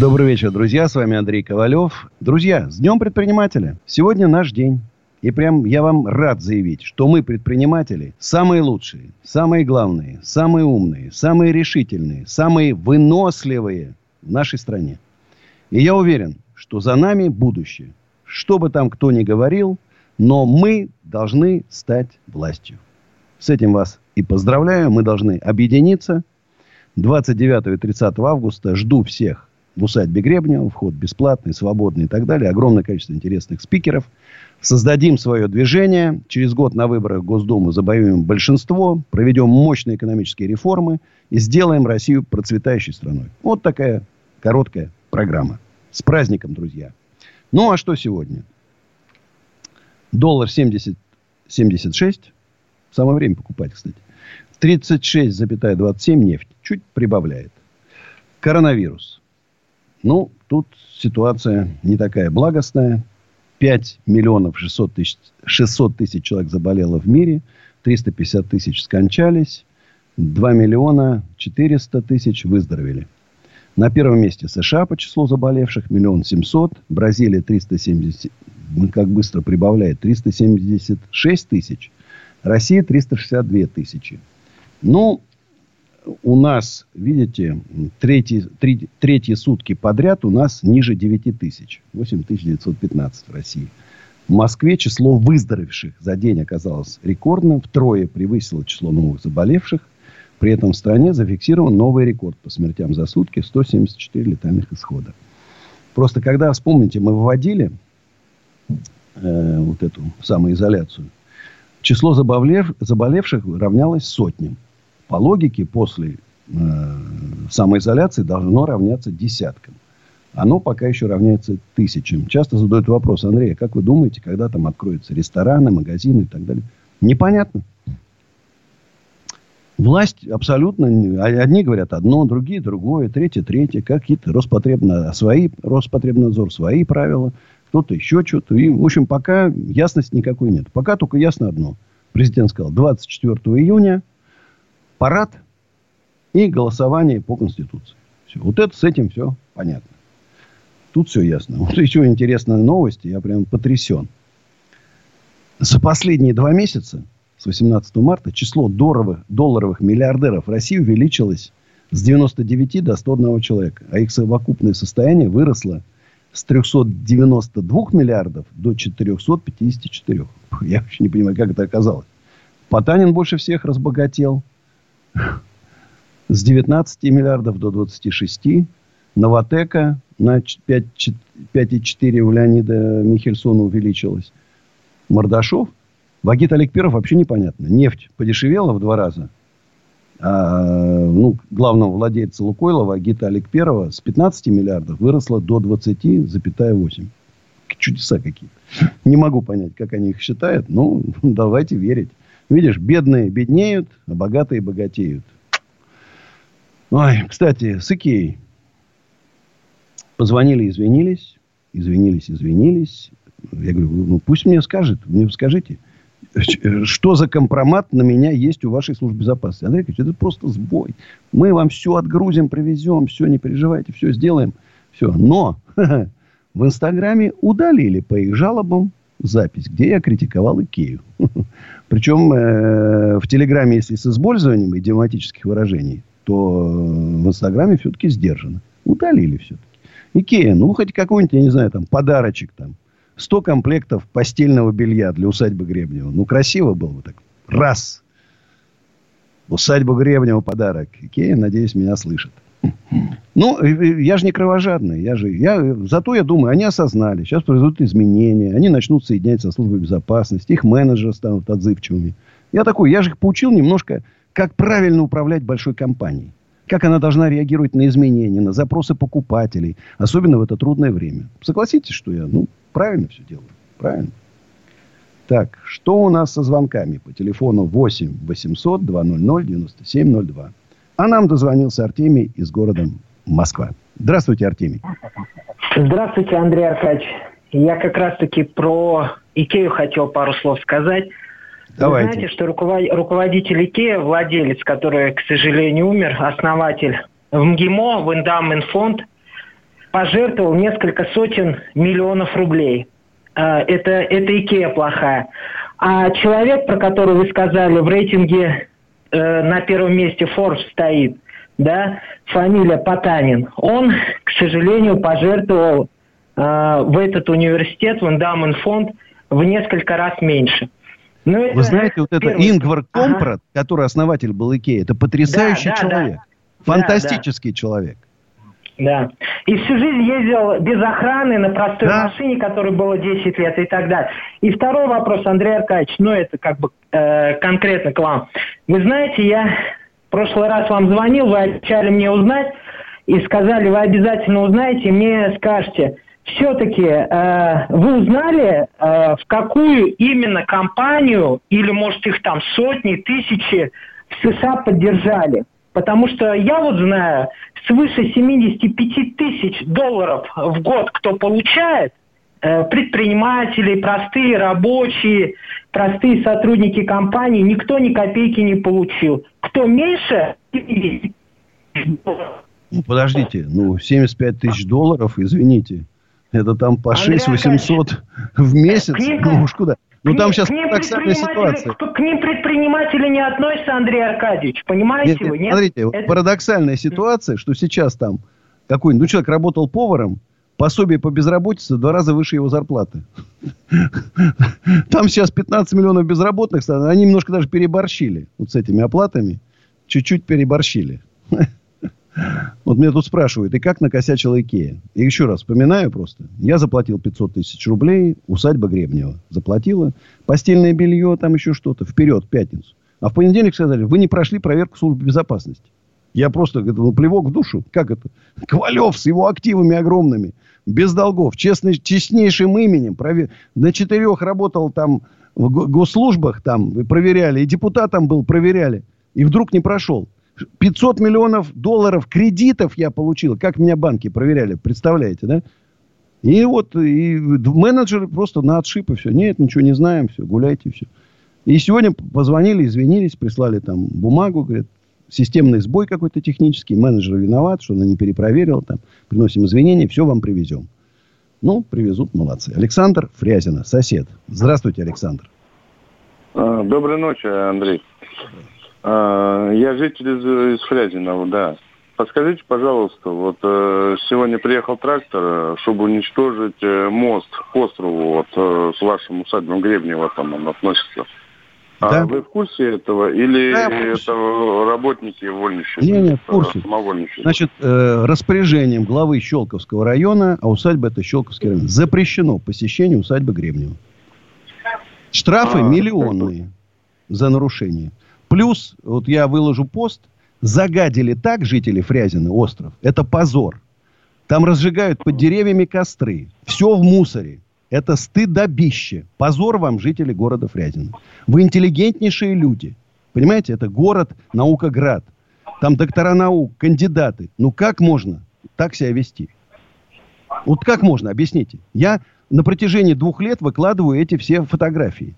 Добрый вечер, друзья. С вами Андрей Ковалев. Друзья, с Днем Предпринимателя. Сегодня наш день. И прям я вам рад заявить, что мы, предприниматели, самые лучшие, самые главные, самые умные, самые решительные, самые выносливые в нашей стране. И я уверен, что за нами будущее. Что бы там кто ни говорил, но мы должны стать властью. С этим вас и поздравляю. Мы должны объединиться. 29 и 30 августа жду всех в усадьбе Гребнева. Вход бесплатный, свободный и так далее. Огромное количество интересных спикеров. Создадим свое движение. Через год на выборах в Госдуму забоюем большинство. Проведем мощные экономические реформы. И сделаем Россию процветающей страной. Вот такая короткая программа. С праздником, друзья. Ну, а что сегодня? Доллар 70, 76. Самое время покупать, кстати. 36,27 нефть. Чуть прибавляет. Коронавирус. Ну, тут ситуация не такая благостная. 5 миллионов 600 тысяч, 600 тысяч человек заболело в мире. 350 тысяч скончались. 2 миллиона 400 тысяч выздоровели. На первом месте США по числу заболевших. Миллион семьсот. Бразилия 370. Как быстро прибавляет. 376 тысяч. Россия 362 тысячи. Ну, у нас, видите, третьи, три, третьи сутки подряд у нас ниже 9 тысяч. 8915 в России. В Москве число выздоровевших за день оказалось рекордным. Втрое превысило число новых заболевших. При этом в стране зафиксирован новый рекорд по смертям за сутки. 174 летальных исхода. Просто когда, вспомните, мы вводили э, вот эту самоизоляцию, число заболев, заболевших равнялось сотням по логике, после э, самоизоляции должно равняться десяткам. Оно пока еще равняется тысячам. Часто задают вопрос, Андрей, а как вы думаете, когда там откроются рестораны, магазины и так далее? Непонятно. Власть абсолютно... Одни говорят одно, другие другое, третье третье. Какие-то Роспотребнадзор, свои, Роспотребнадзор, свои правила. Кто-то еще что-то. И, в общем, пока ясности никакой нет. Пока только ясно одно. Президент сказал, 24 июня парад и голосование по Конституции. Все. Вот это с этим все понятно. Тут все ясно. Вот еще интересная новость. Я прям потрясен. За последние два месяца, с 18 марта, число долларовых, долларовых миллиардеров в России увеличилось с 99 до 101 человека. А их совокупное состояние выросло с 392 миллиардов до 454. Я вообще не понимаю, как это оказалось. Потанин больше всех разбогател. С 19 миллиардов до 26. Новотека на 5,4 у Леонида Михельсона увеличилась. Мордашов. Вагит Аликперов вообще непонятно. Нефть подешевела в два раза. А, ну, главного владельца Лукойла, Вагита Аликперова, с 15 миллиардов выросла до 20,8. Чудеса какие-то. Не могу понять, как они их считают. Ну, давайте верить. Видишь, бедные беднеют, а богатые богатеют. Ой, кстати, с Икеей. Позвонили, извинились. Извинились, извинились. Я говорю, ну пусть мне скажет, мне скажите, что за компромат на меня есть у вашей службы безопасности? Андрей Ильич, это просто сбой. Мы вам все отгрузим, привезем, все, не переживайте, все сделаем. Все. Но в Инстаграме удалили по их жалобам запись, где я критиковал Икею. Причем э, в Телеграме, если с использованием идиоматических выражений, то в Инстаграме все-таки сдержано. Удалили все-таки. Икея, ну, хоть какой-нибудь, я не знаю, там, подарочек там. 100 комплектов постельного белья для усадьбы Гребнева. Ну, красиво было бы так. Раз. Усадьбу Гребнева подарок. Икея, надеюсь, меня слышит. Ну, я же не кровожадный. Я же, я, зато я думаю, они осознали. Сейчас произойдут изменения. Они начнут соединять со службой безопасности. Их менеджеры станут отзывчивыми. Я такой, я же их поучил немножко, как правильно управлять большой компанией. Как она должна реагировать на изменения, на запросы покупателей. Особенно в это трудное время. Согласитесь, что я, ну, Правильно все делают? Правильно. Так, что у нас со звонками? По телефону 8 800 200 9702. А нам дозвонился Артемий из города Москва. Здравствуйте, Артемий. Здравствуйте, Андрей Аркадьевич. Я как раз-таки про Икею хотел пару слов сказать. Давайте. Вы знаете, что руководитель Икея, владелец, который, к сожалению, умер, основатель в МГИМО, в Endowment фонд, пожертвовал несколько сотен миллионов рублей. А, это, это Икея плохая. А человек, про которого вы сказали, в рейтинге э, на первом месте Forbes стоит, да, фамилия Потанин, он, к сожалению, пожертвовал э, в этот университет, в Endowment фонд, в несколько раз меньше. Но ну, Вы знаете, вот это Ингвар Компрат, ага. который основатель был Икеи, это потрясающий да, да, человек. Да. Фантастический да, да. человек. Да. И всю жизнь ездил без охраны на простой да. машине, которой было 10 лет и так далее. И второй вопрос, Андрей Аркадьевич, ну это как бы э, конкретно к вам. Вы знаете, я в прошлый раз вам звонил, вы обещали мне узнать и сказали, вы обязательно узнаете, мне скажете, все-таки э, вы узнали, э, в какую именно компанию, или может их там сотни, тысячи в США поддержали? Потому что я вот знаю, свыше 75 тысяч долларов в год кто получает, э, предприниматели, простые рабочие, простые сотрудники компании, никто ни копейки не получил. Кто меньше... Ну, подождите, ну, 75 тысяч долларов, извините, это там по 6 800 в месяц, ну уж куда. Ну, там сейчас парадоксальная ситуация. К ним предприниматели не относятся, Андрей Аркадьевич, понимаете нет, вы? Нет? Смотрите, это... парадоксальная ситуация, что сейчас там какой-нибудь, ну, человек работал поваром, пособие по безработице в два раза выше его зарплаты. Там сейчас 15 миллионов безработных, они немножко даже переборщили вот с этими оплатами. Чуть-чуть переборщили. Вот меня тут спрашивают, и как накосячила Икея? И еще раз вспоминаю просто. Я заплатил 500 тысяч рублей, усадьба Гребнева заплатила. Постельное белье, там еще что-то. Вперед, пятницу. А в понедельник сказали, вы не прошли проверку службы безопасности. Я просто, был плевок в душу. Как это? Ковалев с его активами огромными. Без долгов. Честный, честнейшим именем. Провер... На четырех работал там в госслужбах там. Проверяли. И депутатом был, проверяли. И вдруг не прошел. 500 миллионов долларов кредитов я получил. Как меня банки проверяли, представляете, да? И вот и менеджеры просто на отшиб и все. Нет, ничего не знаем, все, гуляйте, все. И сегодня позвонили, извинились, прислали там бумагу, говорят, системный сбой какой-то технический, менеджер виноват, что она не перепроверила, там, приносим извинения, все вам привезем. Ну, привезут, молодцы. Александр Фрязина, сосед. Здравствуйте, Александр. А, доброй ночи, Андрей. А, я житель из, из Фрязинова, да. Подскажите, пожалуйста, вот э, сегодня приехал трактор, э, чтобы уничтожить э, мост к острову, вот э, с вашим усадьбом Гребнева там он относится. А да. Вы в курсе этого или да, это работники вольничества? Нет, нет, в курсе. Значит, э, распоряжением главы Щелковского района, а усадьба это Щелковский район, запрещено посещение усадьбы Гребнева. Штрафы а, миллионные за нарушение. Плюс, вот я выложу пост, загадили так жители Фрязины остров. Это позор. Там разжигают под деревьями костры. Все в мусоре. Это стыдобище. Позор вам, жители города Фрязино. Вы интеллигентнейшие люди. Понимаете, это город Наукоград. Там доктора наук, кандидаты. Ну как можно так себя вести? Вот как можно, объясните. Я на протяжении двух лет выкладываю эти все фотографии.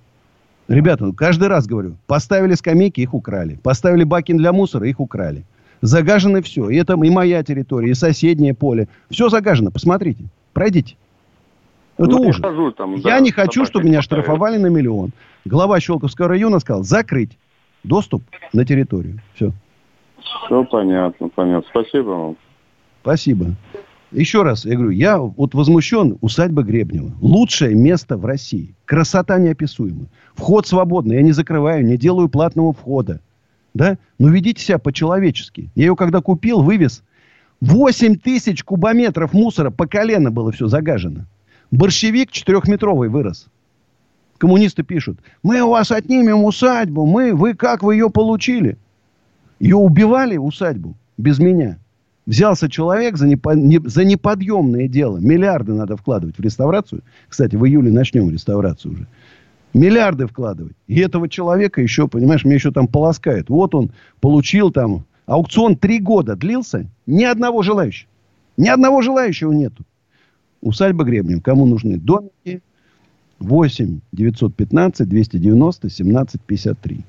Ребята, каждый раз говорю, поставили скамейки, их украли. Поставили баки для мусора, их украли. Загажено все. И это и моя территория, и соседнее поле. Все загажено. Посмотрите. Пройдите. Это ну, ужас. Хожу, там, Я не хочу, чтобы меня штрафовали на миллион. Глава Щелковского района сказал закрыть доступ на территорию. Все. Все понятно, понятно. Спасибо вам. Спасибо. Еще раз, я говорю, я вот возмущен усадьба Гребнева. Лучшее место в России. Красота неописуемая. Вход свободный. Я не закрываю, не делаю платного входа. Да? Но ведите себя по-человечески. Я ее когда купил, вывез. 8 тысяч кубометров мусора по колено было все загажено. Борщевик четырехметровый вырос. Коммунисты пишут, мы у вас отнимем усадьбу, мы, вы как вы ее получили? Ее убивали, усадьбу, без меня. Взялся человек за, непо, не, за неподъемное дело. Миллиарды надо вкладывать в реставрацию. Кстати, в июле начнем реставрацию уже. Миллиарды вкладывать. И этого человека еще, понимаешь, мне еще там полоскает. Вот он получил там... Аукцион три года длился. Ни одного желающего. Ни одного желающего нету. Усадьба Гребнев. Кому нужны домики? 8 915 290 17 53.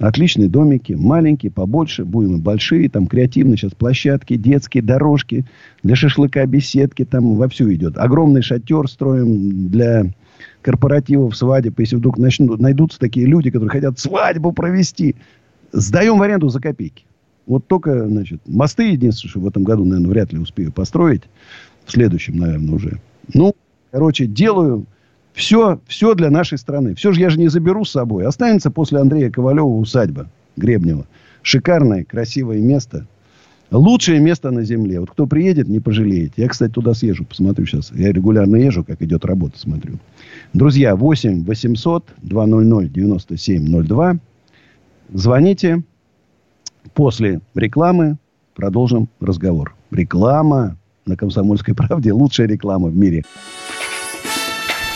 Отличные домики, маленькие, побольше, будем и большие, там креативные сейчас площадки, детские дорожки, для шашлыка беседки, там вовсю идет. Огромный шатер строим для корпоративов, свадеб. Если вдруг начнут, найдутся такие люди, которые хотят свадьбу провести, сдаем в аренду за копейки. Вот только, значит, мосты единственное, что в этом году, наверное, вряд ли успею построить. В следующем, наверное, уже. Ну, короче, делаю все, все для нашей страны. Все же я же не заберу с собой. Останется после Андрея Ковалева усадьба Гребнева. Шикарное, красивое место. Лучшее место на земле. Вот кто приедет, не пожалеет. Я, кстати, туда съезжу, посмотрю сейчас. Я регулярно езжу, как идет работа, смотрю. Друзья, 8 800 200 9702. Звоните. После рекламы продолжим разговор. Реклама на «Комсомольской правде» – лучшая реклама в мире.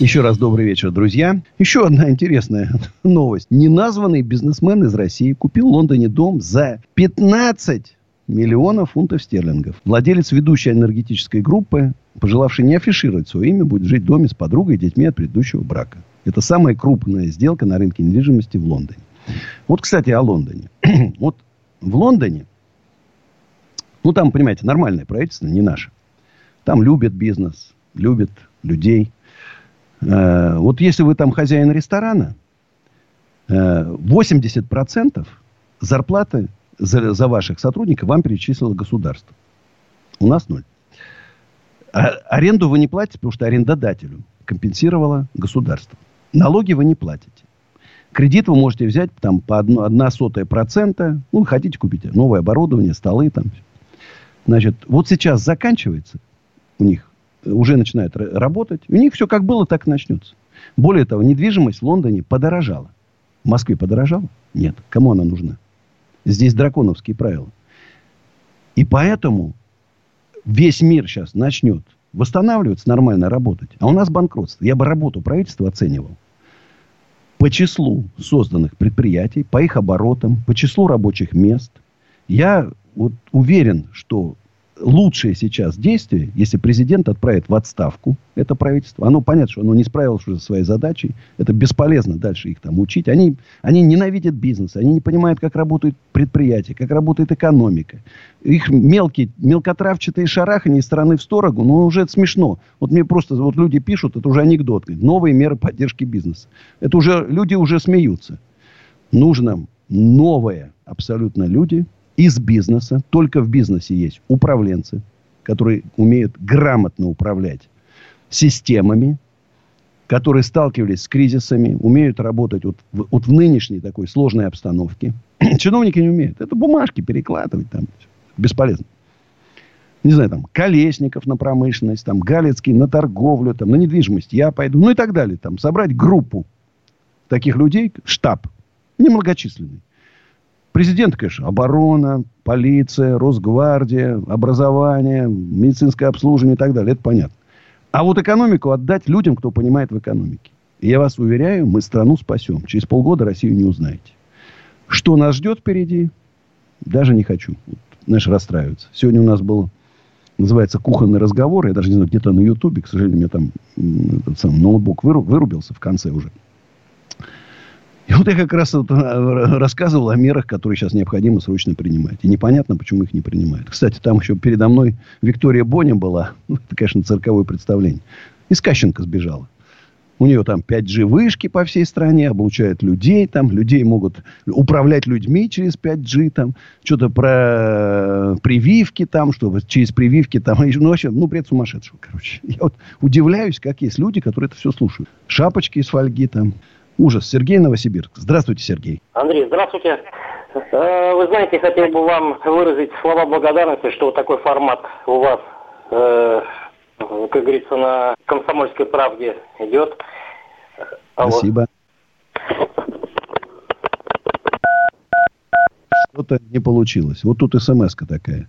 Еще раз добрый вечер, друзья. Еще одна интересная новость. Неназванный бизнесмен из России купил в Лондоне дом за 15 миллионов фунтов стерлингов. Владелец ведущей энергетической группы, пожелавший не афишировать свое имя, будет жить в доме с подругой и детьми от предыдущего брака. Это самая крупная сделка на рынке недвижимости в Лондоне. Вот, кстати, о Лондоне. вот в Лондоне, ну, там, понимаете, нормальное правительство, не наше. Там любят бизнес, любят людей – вот если вы там хозяин ресторана, 80% э, зарплаты за, за ваших сотрудников вам перечислило государство. У нас ноль. А аренду вы не платите, потому что арендодателю компенсировало государство. Налоги вы не платите. Кредит вы можете взять там по одно, одна сотая процента. Ну, хотите купить новое оборудование, столы там. Значит, вот сейчас заканчивается у них уже начинают работать. У них все как было, так и начнется. Более того, недвижимость в Лондоне подорожала. В Москве подорожала? Нет. Кому она нужна? Здесь драконовские правила. И поэтому весь мир сейчас начнет восстанавливаться, нормально работать. А у нас банкротство. Я бы работу правительства оценивал по числу созданных предприятий, по их оборотам, по числу рабочих мест. Я вот уверен, что лучшее сейчас действие, если президент отправит в отставку это правительство, оно понятно, что оно не справилось уже со своей задачей, это бесполезно дальше их там учить. Они, они ненавидят бизнес, они не понимают, как работают предприятия, как работает экономика. Их мелкие, мелкотравчатые шарахания из стороны в сторону, ну, уже это смешно. Вот мне просто, вот люди пишут, это уже анекдот, новые меры поддержки бизнеса. Это уже, люди уже смеются. Нужно новое абсолютно люди – из бизнеса. Только в бизнесе есть управленцы, которые умеют грамотно управлять системами, которые сталкивались с кризисами, умеют работать вот в, вот в нынешней такой сложной обстановке. Чиновники не умеют. Это бумажки перекладывать там. Бесполезно. Не знаю, там, Колесников на промышленность, там, Галицкий на торговлю, там, на недвижимость. Я пойду, ну и так далее. Там, собрать группу таких людей, штаб, немногочисленный. Президент, конечно, оборона, полиция, Росгвардия, образование, медицинское обслуживание и так далее. Это понятно. А вот экономику отдать людям, кто понимает в экономике. И я вас уверяю, мы страну спасем. Через полгода Россию не узнаете. Что нас ждет впереди, даже не хочу. Вот, знаешь, расстраиваться. Сегодня у нас был называется «Кухонный разговор». Я даже не знаю, где-то на Ютубе, к сожалению, у меня там этот сам ноутбук вырубился в конце уже. И вот я как раз вот рассказывал о мерах, которые сейчас необходимо срочно принимать. И непонятно, почему их не принимают. Кстати, там еще передо мной Виктория Боня была. Ну, это, конечно, цирковое представление. Из Кащенко сбежала. У нее там 5G вышки по всей стране, обучают людей там. Людей могут управлять людьми через 5G там. Что-то про прививки там, что через прививки там. Ну, вообще, ну, бред сумасшедшего, короче. Я вот удивляюсь, как есть люди, которые это все слушают. Шапочки из фольги там. Ужас. Сергей Новосибирск. Здравствуйте, Сергей. Андрей, здравствуйте. Э, вы знаете, хотел бы вам выразить слова благодарности, что такой формат у вас, э, как говорится, на комсомольской правде идет. А Спасибо. Что-то не получилось. Вот тут смс такая.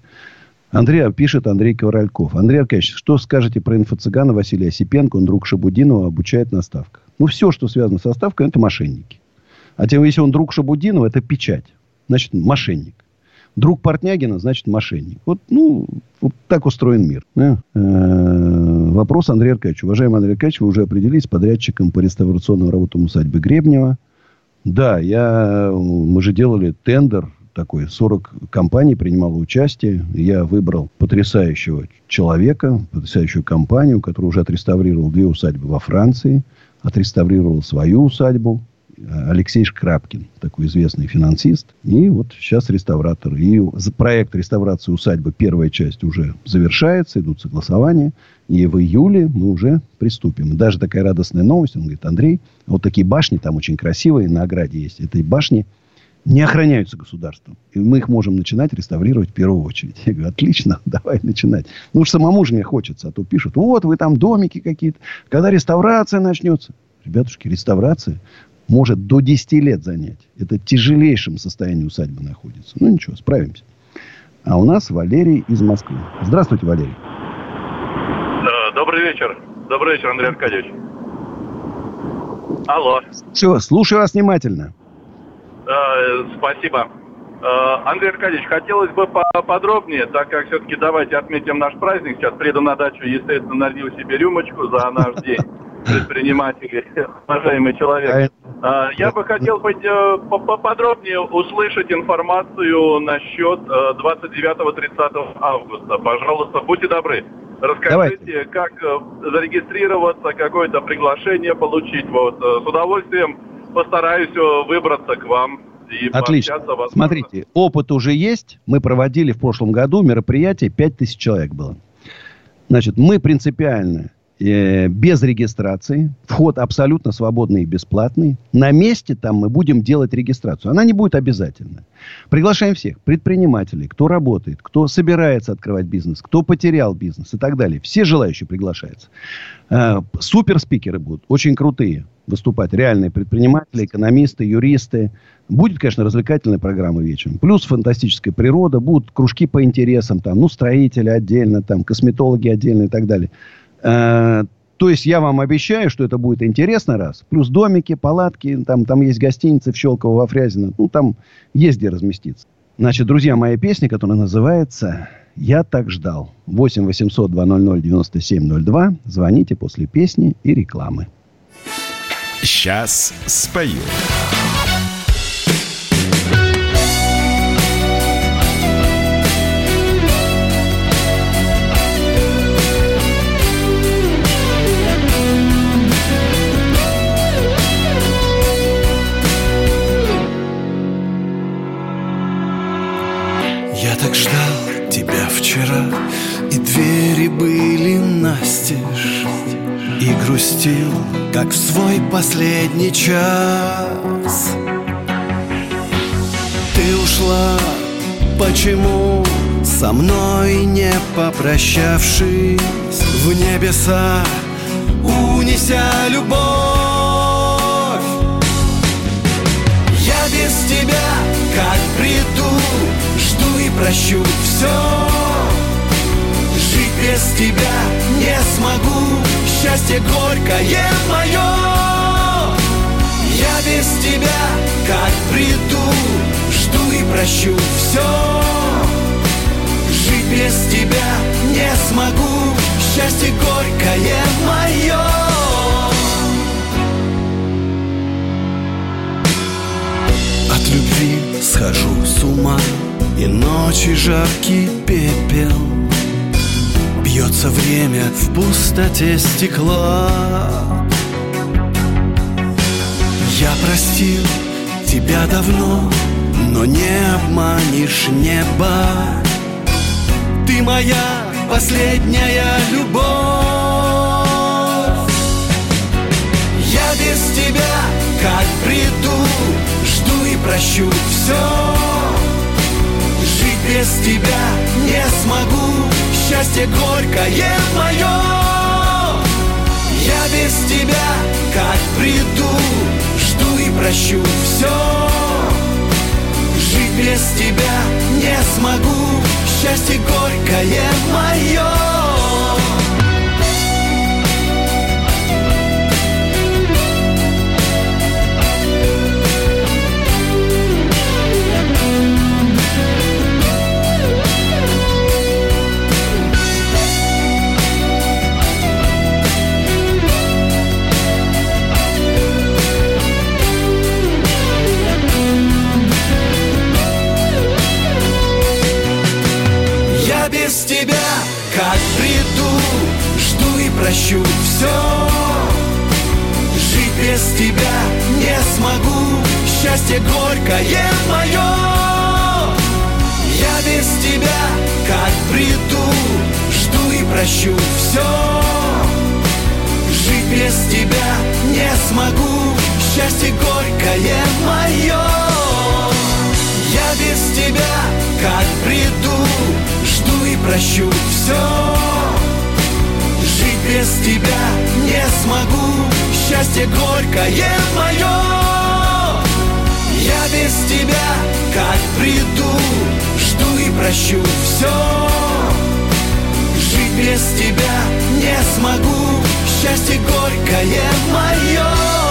Андрей, пишет Андрей Ковральков. Андрей Аркадьевич, что скажете про инфо-цыгана Василия Осипенко? Он друг Шабудинова, обучает на ставках. Ну, все, что связано со ставкой, это мошенники. А тем, если он друг Шабудинова, это печать. Значит, мошенник. Друг Портнягина, значит, мошенник. Вот, ну, вот так устроен мир. Э-э- вопрос Андрея Аркадьевича. Уважаемый Андрей Аркадьевич, вы уже определились с подрядчиком по реставрационным работам усадьбы Гребнева. Да, я, мы же делали тендер такой. 40 компаний принимало участие. Я выбрал потрясающего человека, потрясающую компанию, которая уже отреставрировала две усадьбы во Франции – отреставрировал свою усадьбу. Алексей Шкрапкин, такой известный финансист. И вот сейчас реставратор. И проект реставрации усадьбы, первая часть уже завершается, идут согласования. И в июле мы уже приступим. Даже такая радостная новость. Он говорит, Андрей, вот такие башни там очень красивые, на ограде есть. Этой башни не охраняются государством. И мы их можем начинать реставрировать в первую очередь. Я говорю, отлично, давай начинать. Ну уж самому же мне хочется. А то пишут, вот вы там домики какие-то. Когда реставрация начнется? Ребятушки, реставрация может до 10 лет занять. Это в тяжелейшем состоянии усадьба находится. Ну ничего, справимся. А у нас Валерий из Москвы. Здравствуйте, Валерий. Добрый вечер. Добрый вечер, Андрей Аркадьевич. Алло. Все, слушаю вас внимательно. Э, спасибо. Э, Андрей Аркадьевич, хотелось бы поподробнее, так как все-таки давайте отметим наш праздник. Сейчас приеду на дачу, естественно, налью себе рюмочку за наш день предпринимателей, уважаемый человек. Э, я бы хотел быть поподробнее услышать информацию насчет 29-30 августа. Пожалуйста, будьте добры. Расскажите, Давайте. как зарегистрироваться, какое-то приглашение получить. Вот, с удовольствием постараюсь э, выбраться к вам. И Отлично. Смотрите, опыт уже есть. Мы проводили в прошлом году мероприятие, 5000 человек было. Значит, мы принципиально э, без регистрации. Вход абсолютно свободный и бесплатный. На месте там мы будем делать регистрацию. Она не будет обязательна. Приглашаем всех. Предпринимателей, кто работает, кто собирается открывать бизнес, кто потерял бизнес и так далее. Все желающие приглашаются. Э, суперспикеры будут. Очень крутые выступать реальные предприниматели, экономисты, юристы. Будет, конечно, развлекательная программа вечером. Плюс фантастическая природа. Будут кружки по интересам. Там, ну, строители отдельно, там, косметологи отдельно и так далее. Э, то есть я вам обещаю, что это будет интересно, раз. Плюс домики, палатки, там, там есть гостиницы в Щелково, во Фрязино. Ну, там есть где разместиться. Значит, друзья, моя песня, которая называется «Я так ждал». 8 800 200 9702. Звоните после песни и рекламы. Сейчас спою. Я так ждал тебя вчера, и двери были настежь и грустил, как в свой последний час. Ты ушла, почему со мной не попрощавшись в небеса, унеся любовь? Я без тебя, как приду, жду и прощу все без тебя не смогу Счастье горькое мое Я без тебя как приду Жду и прощу все Жить без тебя не смогу Счастье горькое мое От любви схожу с ума И ночи жаркий пепел Бьется время в пустоте стекла. Я простил тебя давно Но не обманешь небо. Ты моя последняя любовь. Я без тебя как приду Жду и прощу все Жить без тебя не смогу Счастье горькое мое Я без тебя как приду Жду и прощу все Жить без тебя не смогу Счастье горькое мое прощу все Жить без тебя не смогу Счастье горькое мое Я без тебя как приду Жду и прощу все Жить без тебя не смогу Счастье горькое мое без тебя как приду Жду и прощу все без тебя не смогу Счастье горькое мое Я без тебя как приду Жду и прощу все Жить без тебя не смогу Счастье горькое мое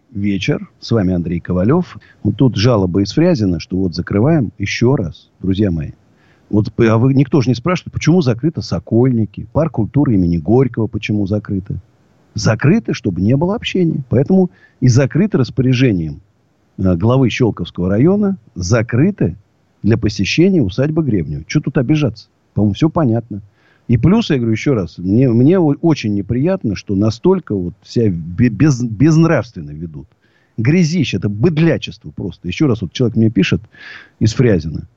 вечер. С вами Андрей Ковалев. Вот тут жалоба из Фрязина, что вот закрываем еще раз, друзья мои. Вот а вы, никто же не спрашивает, почему закрыто Сокольники, парк культуры имени Горького почему закрыто. Закрыто, чтобы не было общения. Поэтому и закрыто распоряжением э, главы Щелковского района, закрыто для посещения усадьбы Гребнева. Что тут обижаться? По-моему, все понятно. И плюс, я говорю еще раз, мне, мне очень неприятно, что настолько вот себя без, безнравственно ведут. Грязище, это быдлячество просто. Еще раз, вот человек мне пишет из Фрязина.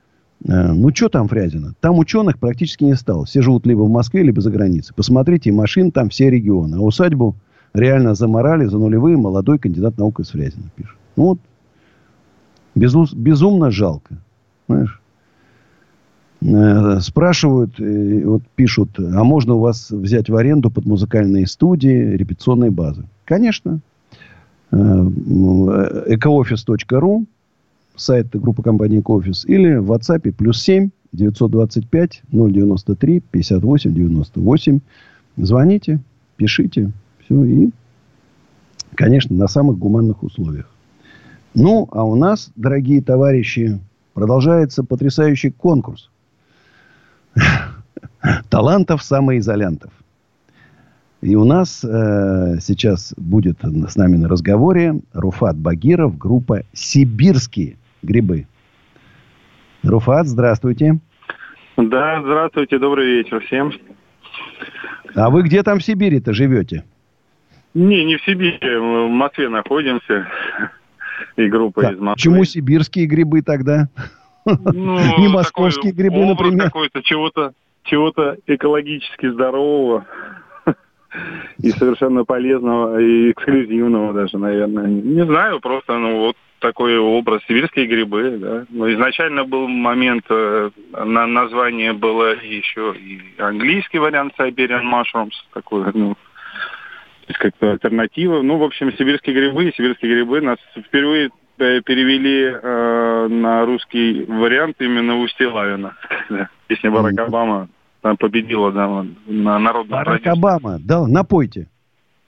Э, ну, что там Фрязина? Там ученых практически не стало. Все живут либо в Москве, либо за границей. Посмотрите, машин там все регионы. А усадьбу реально заморали за нулевые молодой кандидат наук из Фрязина пишет. Ну, вот. Безу, безумно жалко. Знаешь? Э, спрашивают, э, вот пишут, а можно у вас взять в аренду под музыкальные студии, репетиционные базы? Конечно. Э, Экоофис.ру сайт группы компании Экоофис или в WhatsApp плюс 7 925 093 58 98. Звоните, пишите. Все. И, конечно, на самых гуманных условиях. Ну, а у нас, дорогие товарищи, продолжается потрясающий конкурс. Талантов самоизолянтов. И у нас э, сейчас будет с нами на разговоре Руфат Багиров, группа «Сибирские грибы». Руфат, здравствуйте. Да, здравствуйте, добрый вечер всем. А вы где там в Сибири-то живете? Не, не в Сибири, в Москве находимся. И группа так, из Москвы. Почему сибирские грибы тогда? Ну, Не московские грибы, например. какой-то чего-то чего-то экологически здорового и совершенно полезного и эксклюзивного даже, наверное. Не знаю, просто ну вот такой образ сибирские грибы, да. Но изначально был момент, э, на название было еще и английский вариант Siberian Mushrooms, такой, ну, как-то альтернатива. Ну, в общем, сибирские грибы, сибирские грибы нас впервые перевели э, на русский вариант именно Устье Лавина. когда Песня Барак Обама там победила да, на народном Барак Обама. Да, напойте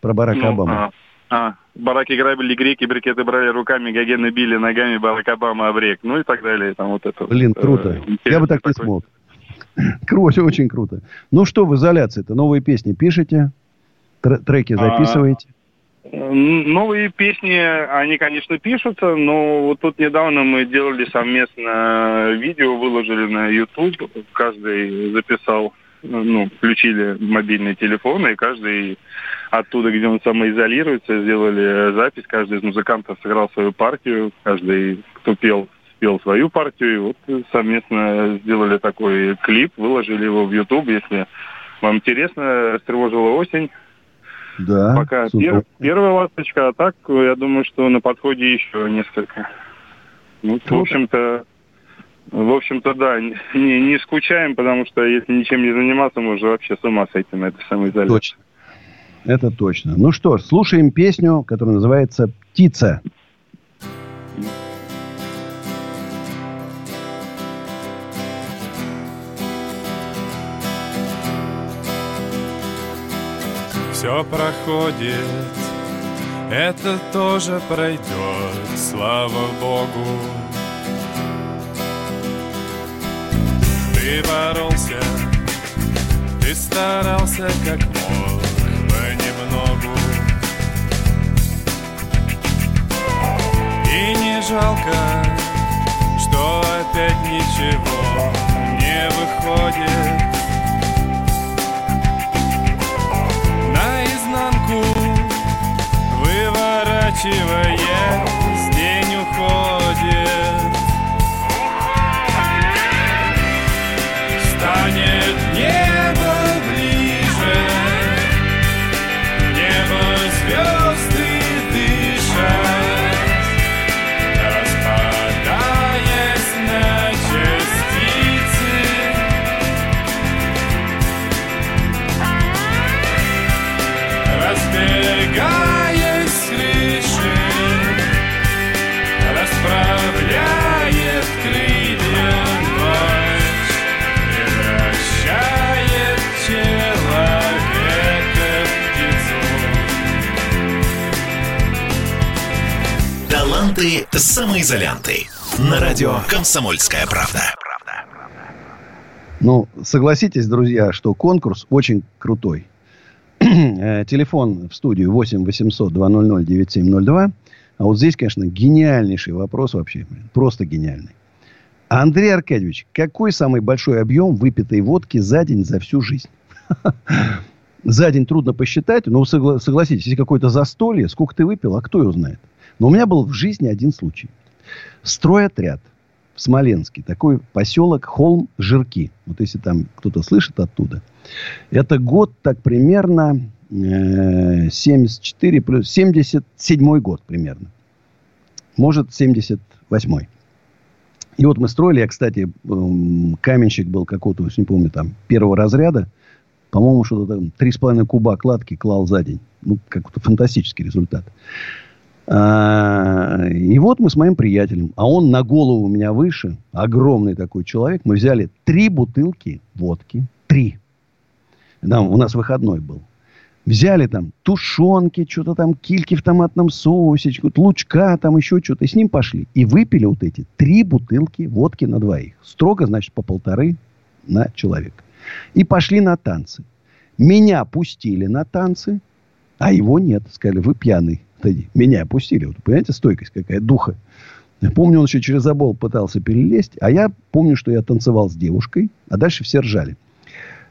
про Барака Ну, Обама. а, а, бараки грабили греки, брикеты брали руками, гагены били ногами, Барак Обама обрек. Ну и так далее. Там вот это. Блин, вот, э, круто. Я интересно бы так не такой. смог. Круто, очень круто. Ну что, в изоляции-то новые песни пишете? Тр- треки А, записываете? Новые песни, они, конечно, пишутся, но вот тут недавно мы делали совместно видео, выложили на YouTube. Каждый записал, ну, включили мобильный телефон, и каждый оттуда, где он самоизолируется, сделали запись. Каждый из музыкантов сыграл свою партию, каждый, кто пел, спел свою партию. И вот совместно сделали такой клип, выложили его в YouTube. Если вам интересно, «Растревожила осень», Да. Пока пер- первая ласточка, а так, я думаю, что на подходе еще несколько. Ну, в общем-то, в общем-то, да, не, не скучаем, потому что если ничем не заниматься, можно вообще с ума сойти на этой самоизоляции. Точно. Это точно. Ну что ж, слушаем песню, которая называется «Птица». Все проходит, это тоже пройдет, слава Богу. Ты боролся, ты старался как мог понемногу. И не жалко, что опять ничего не выходит. Выворачивая самоизолянты. На радио «Комсомольская правда». Ну, согласитесь, друзья, что конкурс очень крутой. Э, Телефон в студию 8 800 200 9702. А вот здесь, конечно, гениальнейший вопрос вообще. Просто гениальный. Андрей Аркадьевич, какой самый большой объем выпитой водки за день, за всю жизнь? За день трудно посчитать, но согла- согласитесь, если какое-то застолье, сколько ты выпил, а кто его знает. Но у меня был в жизни один случай. Стройотряд в Смоленске. Такой поселок Холм Жирки. Вот если там кто-то слышит оттуда. Это год так примерно э, 74 плюс 77 год примерно. Может, 78 И вот мы строили, я, кстати, эм, каменщик был какого-то, не помню, там, первого разряда. По-моему, что-то там 3,5 куба кладки клал за день. Ну, какой-то фантастический результат. А, и вот мы с моим приятелем, а он на голову у меня выше, огромный такой человек, мы взяли три бутылки водки, три. Там у нас выходной был. Взяли там тушенки, что-то там, кильки в томатном соусе, лучка, там еще что-то. И с ним пошли. И выпили вот эти три бутылки водки на двоих. Строго, значит, по полторы на человека. И пошли на танцы. Меня пустили на танцы, а его нет. Сказали, вы пьяный. Тоді. Меня пустили. Вот, понимаете, стойкость какая, духа. Помню, он еще через забол пытался перелезть. А я помню, что я танцевал с девушкой, а дальше все ржали.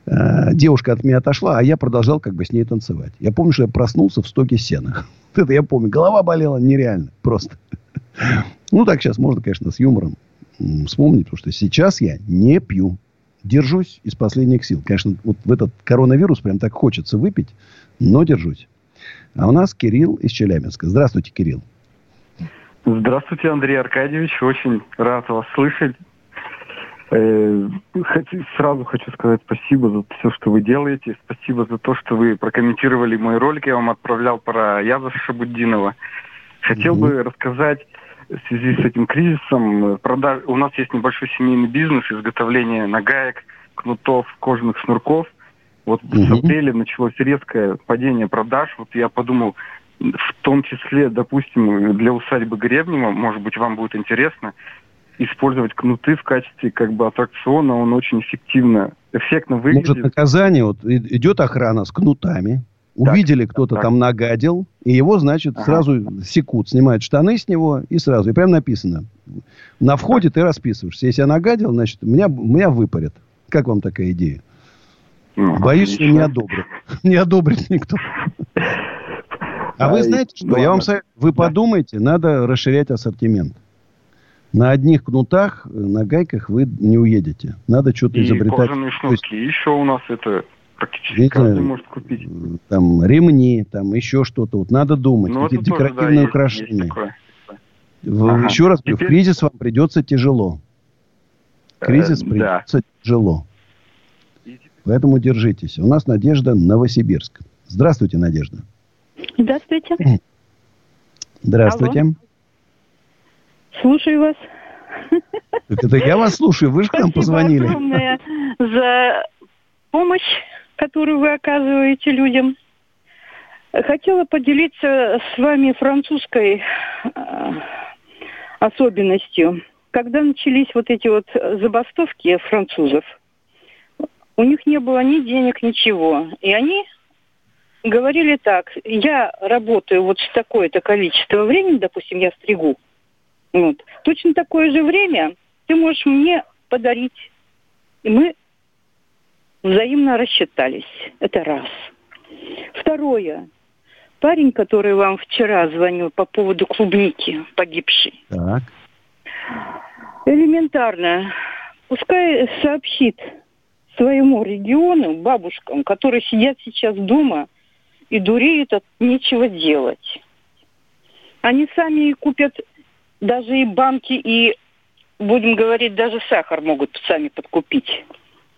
Э, Девушка от меня отошла, а я продолжал как бы с ней танцевать. Я помню, что я проснулся в стоге сена. Это я помню. Голова болела нереально. Просто. Ну, так сейчас можно, конечно, с юмором вспомнить, потому что сейчас я не пью. Держусь из последних сил. Конечно, вот в этот коронавирус прям так хочется выпить, но держусь. А у нас Кирилл из Челябинска. Здравствуйте, Кирилл. Здравствуйте, Андрей Аркадьевич. Очень рад вас слышать. Э, Хочу, сразу хочу сказать спасибо за все, что вы делаете. Спасибо за то, что вы прокомментировали мой ролик. Я вам отправлял про Яза Шабуддинова. Хотел бы рассказать в связи с этим кризисом. продаж- У нас есть небольшой семейный бизнес изготовления нагаек, кнутов, кожаных шнурков. Вот с апреля началось резкое падение продаж. Вот я подумал, в том числе, допустим, для усадьбы Гребнева, может быть, вам будет интересно, использовать кнуты в качестве как бы аттракциона, он очень эффективно, эффектно выглядит. Может, наказание, вот идет охрана с кнутами, увидели, кто-то там нагадил, и его, значит, сразу секут, снимают штаны с него, и сразу, и прям написано. На входе ты расписываешься. Если я нагадил, значит, меня, меня выпарят. Как вам такая идея? Боюсь, что не одобрят. Не одобрит никто. А вы знаете, что? Я вам советую, вы подумайте, надо расширять ассортимент. На одних кнутах, э, на гайках вы не уедете. Надо что-то изобретать. кожаные шнурки. Еще у нас это практически не каждый может купить. там ремни, там еще что-то. Вот надо думать. Ну, Какие-то это да, декоративные есть- украшения. есть Ага. Еще раз говорю, в кризис вам придется тяжело. Кризис Э, да. придется тяжело. Поэтому держитесь. У нас Надежда Новосибирск. Здравствуйте, Надежда. Здравствуйте. Здравствуйте. Алло. Слушаю вас. Так это я вас слушаю. Вы же к нам позвонили. огромное за помощь, которую вы оказываете людям. Хотела поделиться с вами французской э, особенностью. Когда начались вот эти вот забастовки французов, у них не было ни денег, ничего. И они говорили так, я работаю вот с такое-то количество времени, допустим, я стригу, вот, точно такое же время ты можешь мне подарить. И мы взаимно рассчитались. Это раз. Второе. Парень, который вам вчера звонил по поводу клубники погибшей, Так. элементарно, пускай сообщит своему региону, бабушкам, которые сидят сейчас дома и дуреют от нечего делать. Они сами и купят даже и банки, и, будем говорить, даже сахар могут сами подкупить,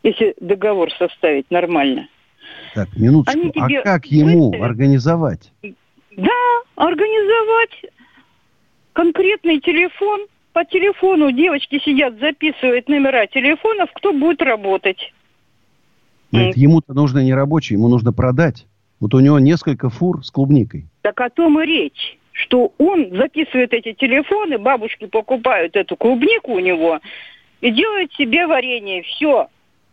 если договор составить нормально. Так, минуточку. Они тебе А как ему выставят? организовать? Да, организовать конкретный телефон. По телефону девочки сидят, записывают номера телефонов, кто будет работать. Нет, ему-то нужно не рабочий, ему нужно продать. Вот у него несколько фур с клубникой. Так о том и речь, что он записывает эти телефоны, бабушки покупают эту клубнику у него и делают себе варенье. Все.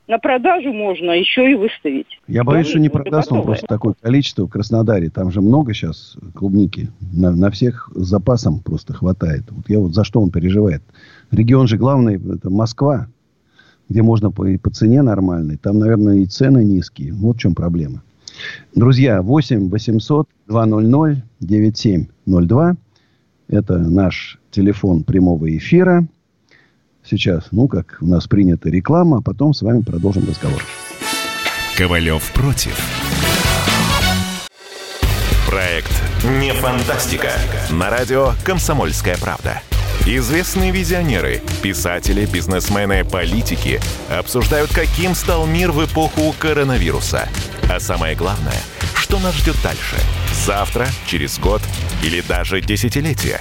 На продажу можно еще и выставить. Я боюсь, что не продаст он просто такое количество в Краснодаре. Там же много сейчас клубники. На, на всех с запасом просто хватает. Вот я вот за что он переживает. Регион же главный, это Москва, где можно по, и по цене нормальной. Там, наверное, и цены низкие. Вот в чем проблема. Друзья, 8 800 200 9702. Это наш телефон прямого эфира. Сейчас, ну, как у нас принята реклама, а потом с вами продолжим разговор. Ковалев против. Проект «Не фантастика». На радио «Комсомольская правда». Известные визионеры, писатели, бизнесмены, политики обсуждают, каким стал мир в эпоху коронавируса. А самое главное, что нас ждет дальше? Завтра, через год или даже десятилетие?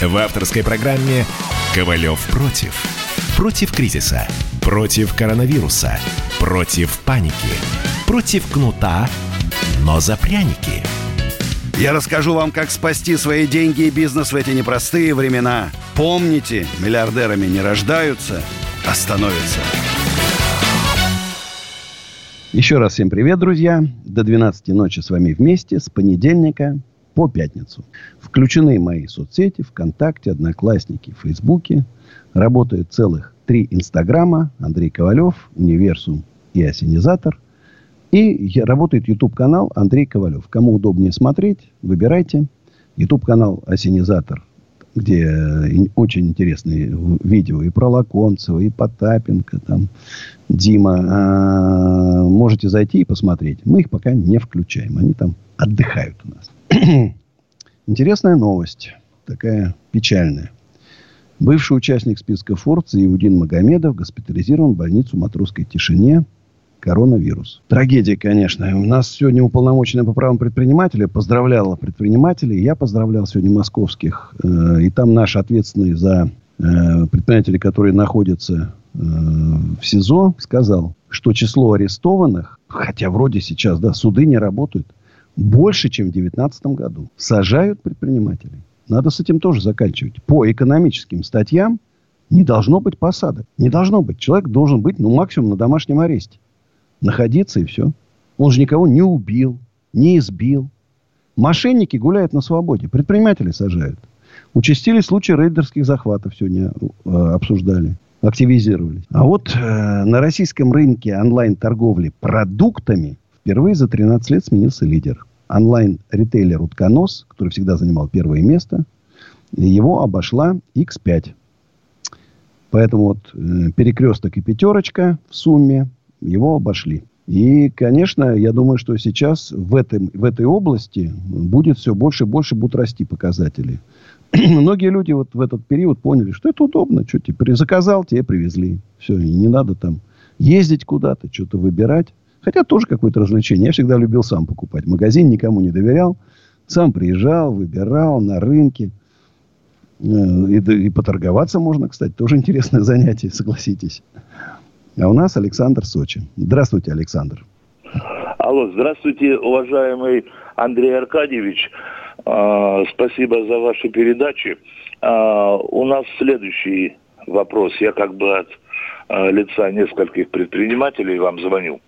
В авторской программе «Ковалев против». Против кризиса. Против коронавируса. Против паники. Против кнута, но за пряники. Я расскажу вам, как спасти свои деньги и бизнес в эти непростые времена. Помните, миллиардерами не рождаются, а становятся. Еще раз всем привет, друзья. До 12 ночи с вами вместе с понедельника по пятницу. Включены мои соцсети, ВКонтакте, Одноклассники, Фейсбуке. Работает целых три Инстаграма. Андрей Ковалев, Универсум и Осенизатор. И работает YouTube-канал Андрей Ковалев. Кому удобнее смотреть, выбирайте. YouTube-канал Осенизатор, где э, очень интересные видео и про Лаконцева, и Потапенко, там, Дима. А, можете зайти и посмотреть. Мы их пока не включаем. Они там отдыхают у нас. Интересная новость. Такая печальная. Бывший участник списка Forbes Иудин Магомедов госпитализирован в больницу Матросской тишине. Коронавирус. Трагедия, конечно. У нас сегодня уполномоченная по правам предпринимателя поздравляла предпринимателей. Я поздравлял сегодня московских. Э, и там наши ответственные за э, предприниматели, которые находятся э, в СИЗО, сказал, что число арестованных, хотя вроде сейчас да, суды не работают, больше, чем в 2019 году. Сажают предпринимателей. Надо с этим тоже заканчивать. По экономическим статьям не должно быть посадок. Не должно быть. Человек должен быть, ну, максимум на домашнем аресте. Находиться и все. Он же никого не убил, не избил. Мошенники гуляют на свободе. Предприниматели сажают. Участились случаи рейдерских захватов сегодня э, обсуждали. Активизировались. А вот э, на российском рынке онлайн-торговли продуктами впервые за 13 лет сменился лидер онлайн-ритейлер «Утконос», который всегда занимал первое место, его обошла X5. Поэтому вот э, перекресток и пятерочка в сумме его обошли. И, конечно, я думаю, что сейчас в, этом, в этой области будет все больше и больше будут расти показатели. Многие люди вот в этот период поняли, что это удобно. Что тебе заказал, тебе привезли. Все, и не надо там ездить куда-то, что-то выбирать. Хотя тоже какое-то развлечение. Я всегда любил сам покупать. Магазин никому не доверял. Сам приезжал, выбирал на рынке. Э, и, и поторговаться можно, кстати. Тоже интересное занятие, согласитесь. А у нас Александр Сочи. Здравствуйте, Александр. Алло, здравствуйте, уважаемый Андрей Аркадьевич. А, спасибо за ваши передачи. А, у нас следующий вопрос. Я как бы от а, лица нескольких предпринимателей вам звоню.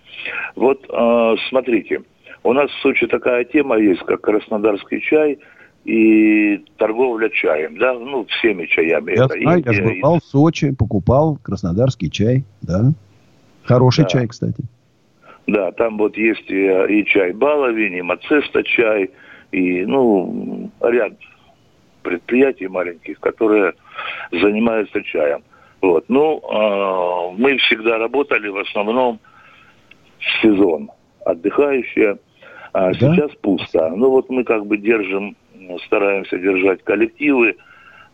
Вот э, смотрите, у нас в Сочи такая тема есть, как краснодарский чай и торговля чаем, да, ну, всеми чаями. Я это знаю, Индия, я бывал и... в Сочи, покупал краснодарский чай, да. Хороший да. чай, кстати. Да, там вот есть и, и чай Баловин, и Мацеста чай, и, ну, ряд предприятий маленьких, которые занимаются чаем. Вот. Ну, э, мы всегда работали в основном сезон отдыхающие, а да? сейчас пусто. Ну вот мы как бы держим, стараемся держать коллективы,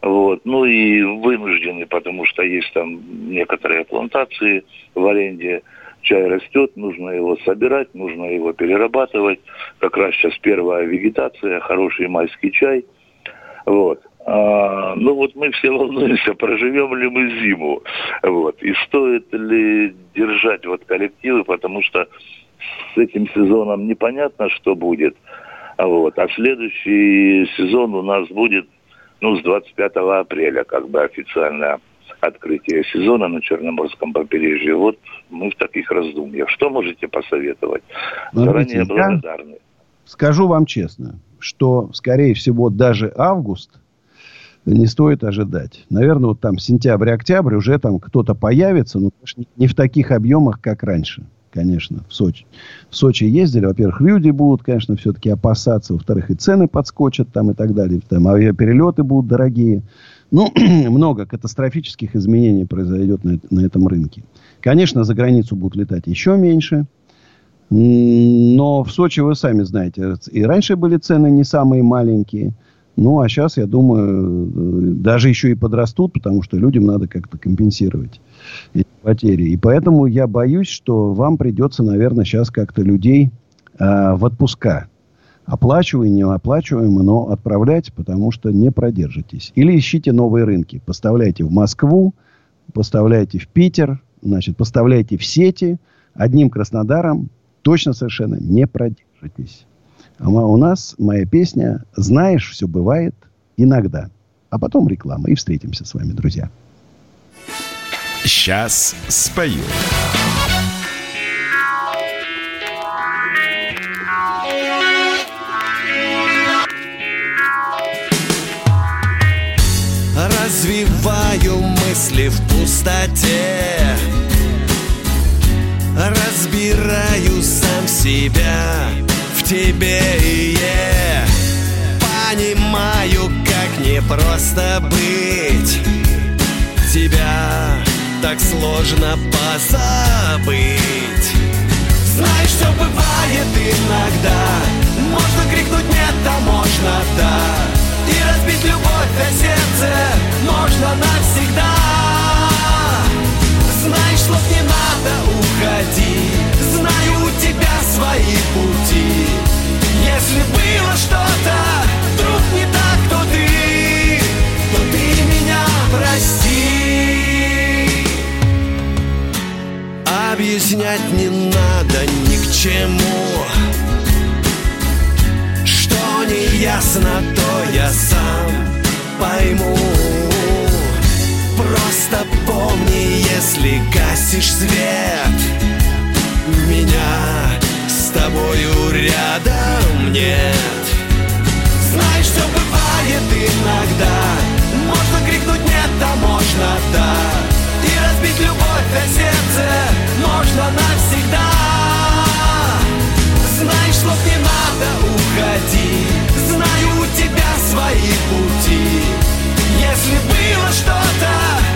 вот, ну и вынуждены, потому что есть там некоторые плантации в аренде, чай растет, нужно его собирать, нужно его перерабатывать. Как раз сейчас первая вегетация, хороший майский чай. Вот. А, ну вот мы все волнуемся, проживем ли мы зиму. Вот. И стоит ли держать вот коллективы, потому что с этим сезоном непонятно, что будет. Вот. А следующий сезон у нас будет ну, с 25 апреля, как бы официальное открытие сезона на Черноморском побережье. Вот мы в таких раздумьях. Что можете посоветовать? Заранее благодарны. Скажу вам честно, что, скорее всего, даже август – не стоит ожидать. Наверное, вот там сентябрь-октябрь уже там кто-то появится, но не в таких объемах, как раньше, конечно, в Сочи. В Сочи ездили, во-первых, люди будут, конечно, все-таки опасаться, во-вторых, и цены подскочат там и так далее, там авиаперелеты будут дорогие. Ну, много катастрофических изменений произойдет на, на этом рынке. Конечно, за границу будут летать еще меньше. Но в Сочи, вы сами знаете, и раньше были цены не самые маленькие. Ну, а сейчас, я думаю, даже еще и подрастут, потому что людям надо как-то компенсировать эти потери. И поэтому я боюсь, что вам придется, наверное, сейчас как-то людей э, в отпуска оплачиваемые, неоплачиваемые, но отправлять, потому что не продержитесь. Или ищите новые рынки. Поставляйте в Москву, поставляйте в Питер, значит, поставляйте в сети. Одним Краснодаром точно совершенно не продержитесь. А у нас моя песня «Знаешь, все бывает иногда». А потом реклама. И встретимся с вами, друзья. Сейчас спою. Развиваю мысли в пустоте Разбираю сам себя тебе и я Понимаю, как непросто быть. Тебя так сложно позабыть. Знаешь, все бывает иногда. Можно крикнуть нет, а можно да И разбить любовь на сердце можно навсегда. Знаешь, слов не надо уходи Знаю, у тебя свои пути. Если было что-то вдруг не так, то ты То ты меня прости. Объяснять не надо ни к чему. Что не ясно, то я сам пойму. Просто помни, если гасишь свет Меня с тобою рядом нет. Знаешь, все бывает иногда. Можно крикнуть нет, а можно да И разбить любовь на сердце можно навсегда. Знаешь, слов не надо уходи. Знаю, у тебя свои пути. Если было что-то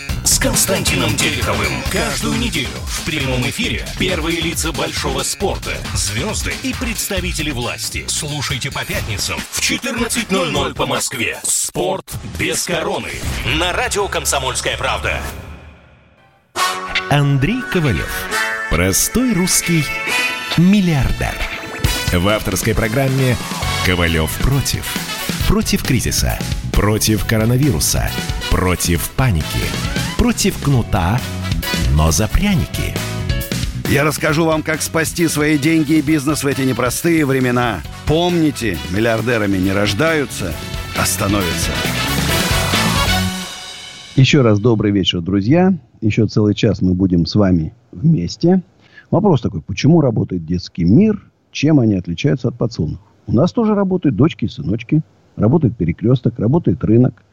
с Константином Тереховым. Каждую неделю в прямом эфире первые лица большого спорта, звезды и представители власти. Слушайте по пятницам в 14.00 по Москве. «Спорт без короны» на радио «Комсомольская правда». Андрей Ковалев. Простой русский миллиардер. В авторской программе «Ковалев против». Против кризиса. Против коронавируса. Против паники. Против кнута, но за пряники. Я расскажу вам, как спасти свои деньги и бизнес в эти непростые времена. Помните, миллиардерами не рождаются, а становятся. Еще раз добрый вечер, друзья. Еще целый час мы будем с вами вместе. Вопрос такой, почему работает детский мир, чем они отличаются от подсолнухов? У нас тоже работают дочки и сыночки, работает перекресток, работает рынок,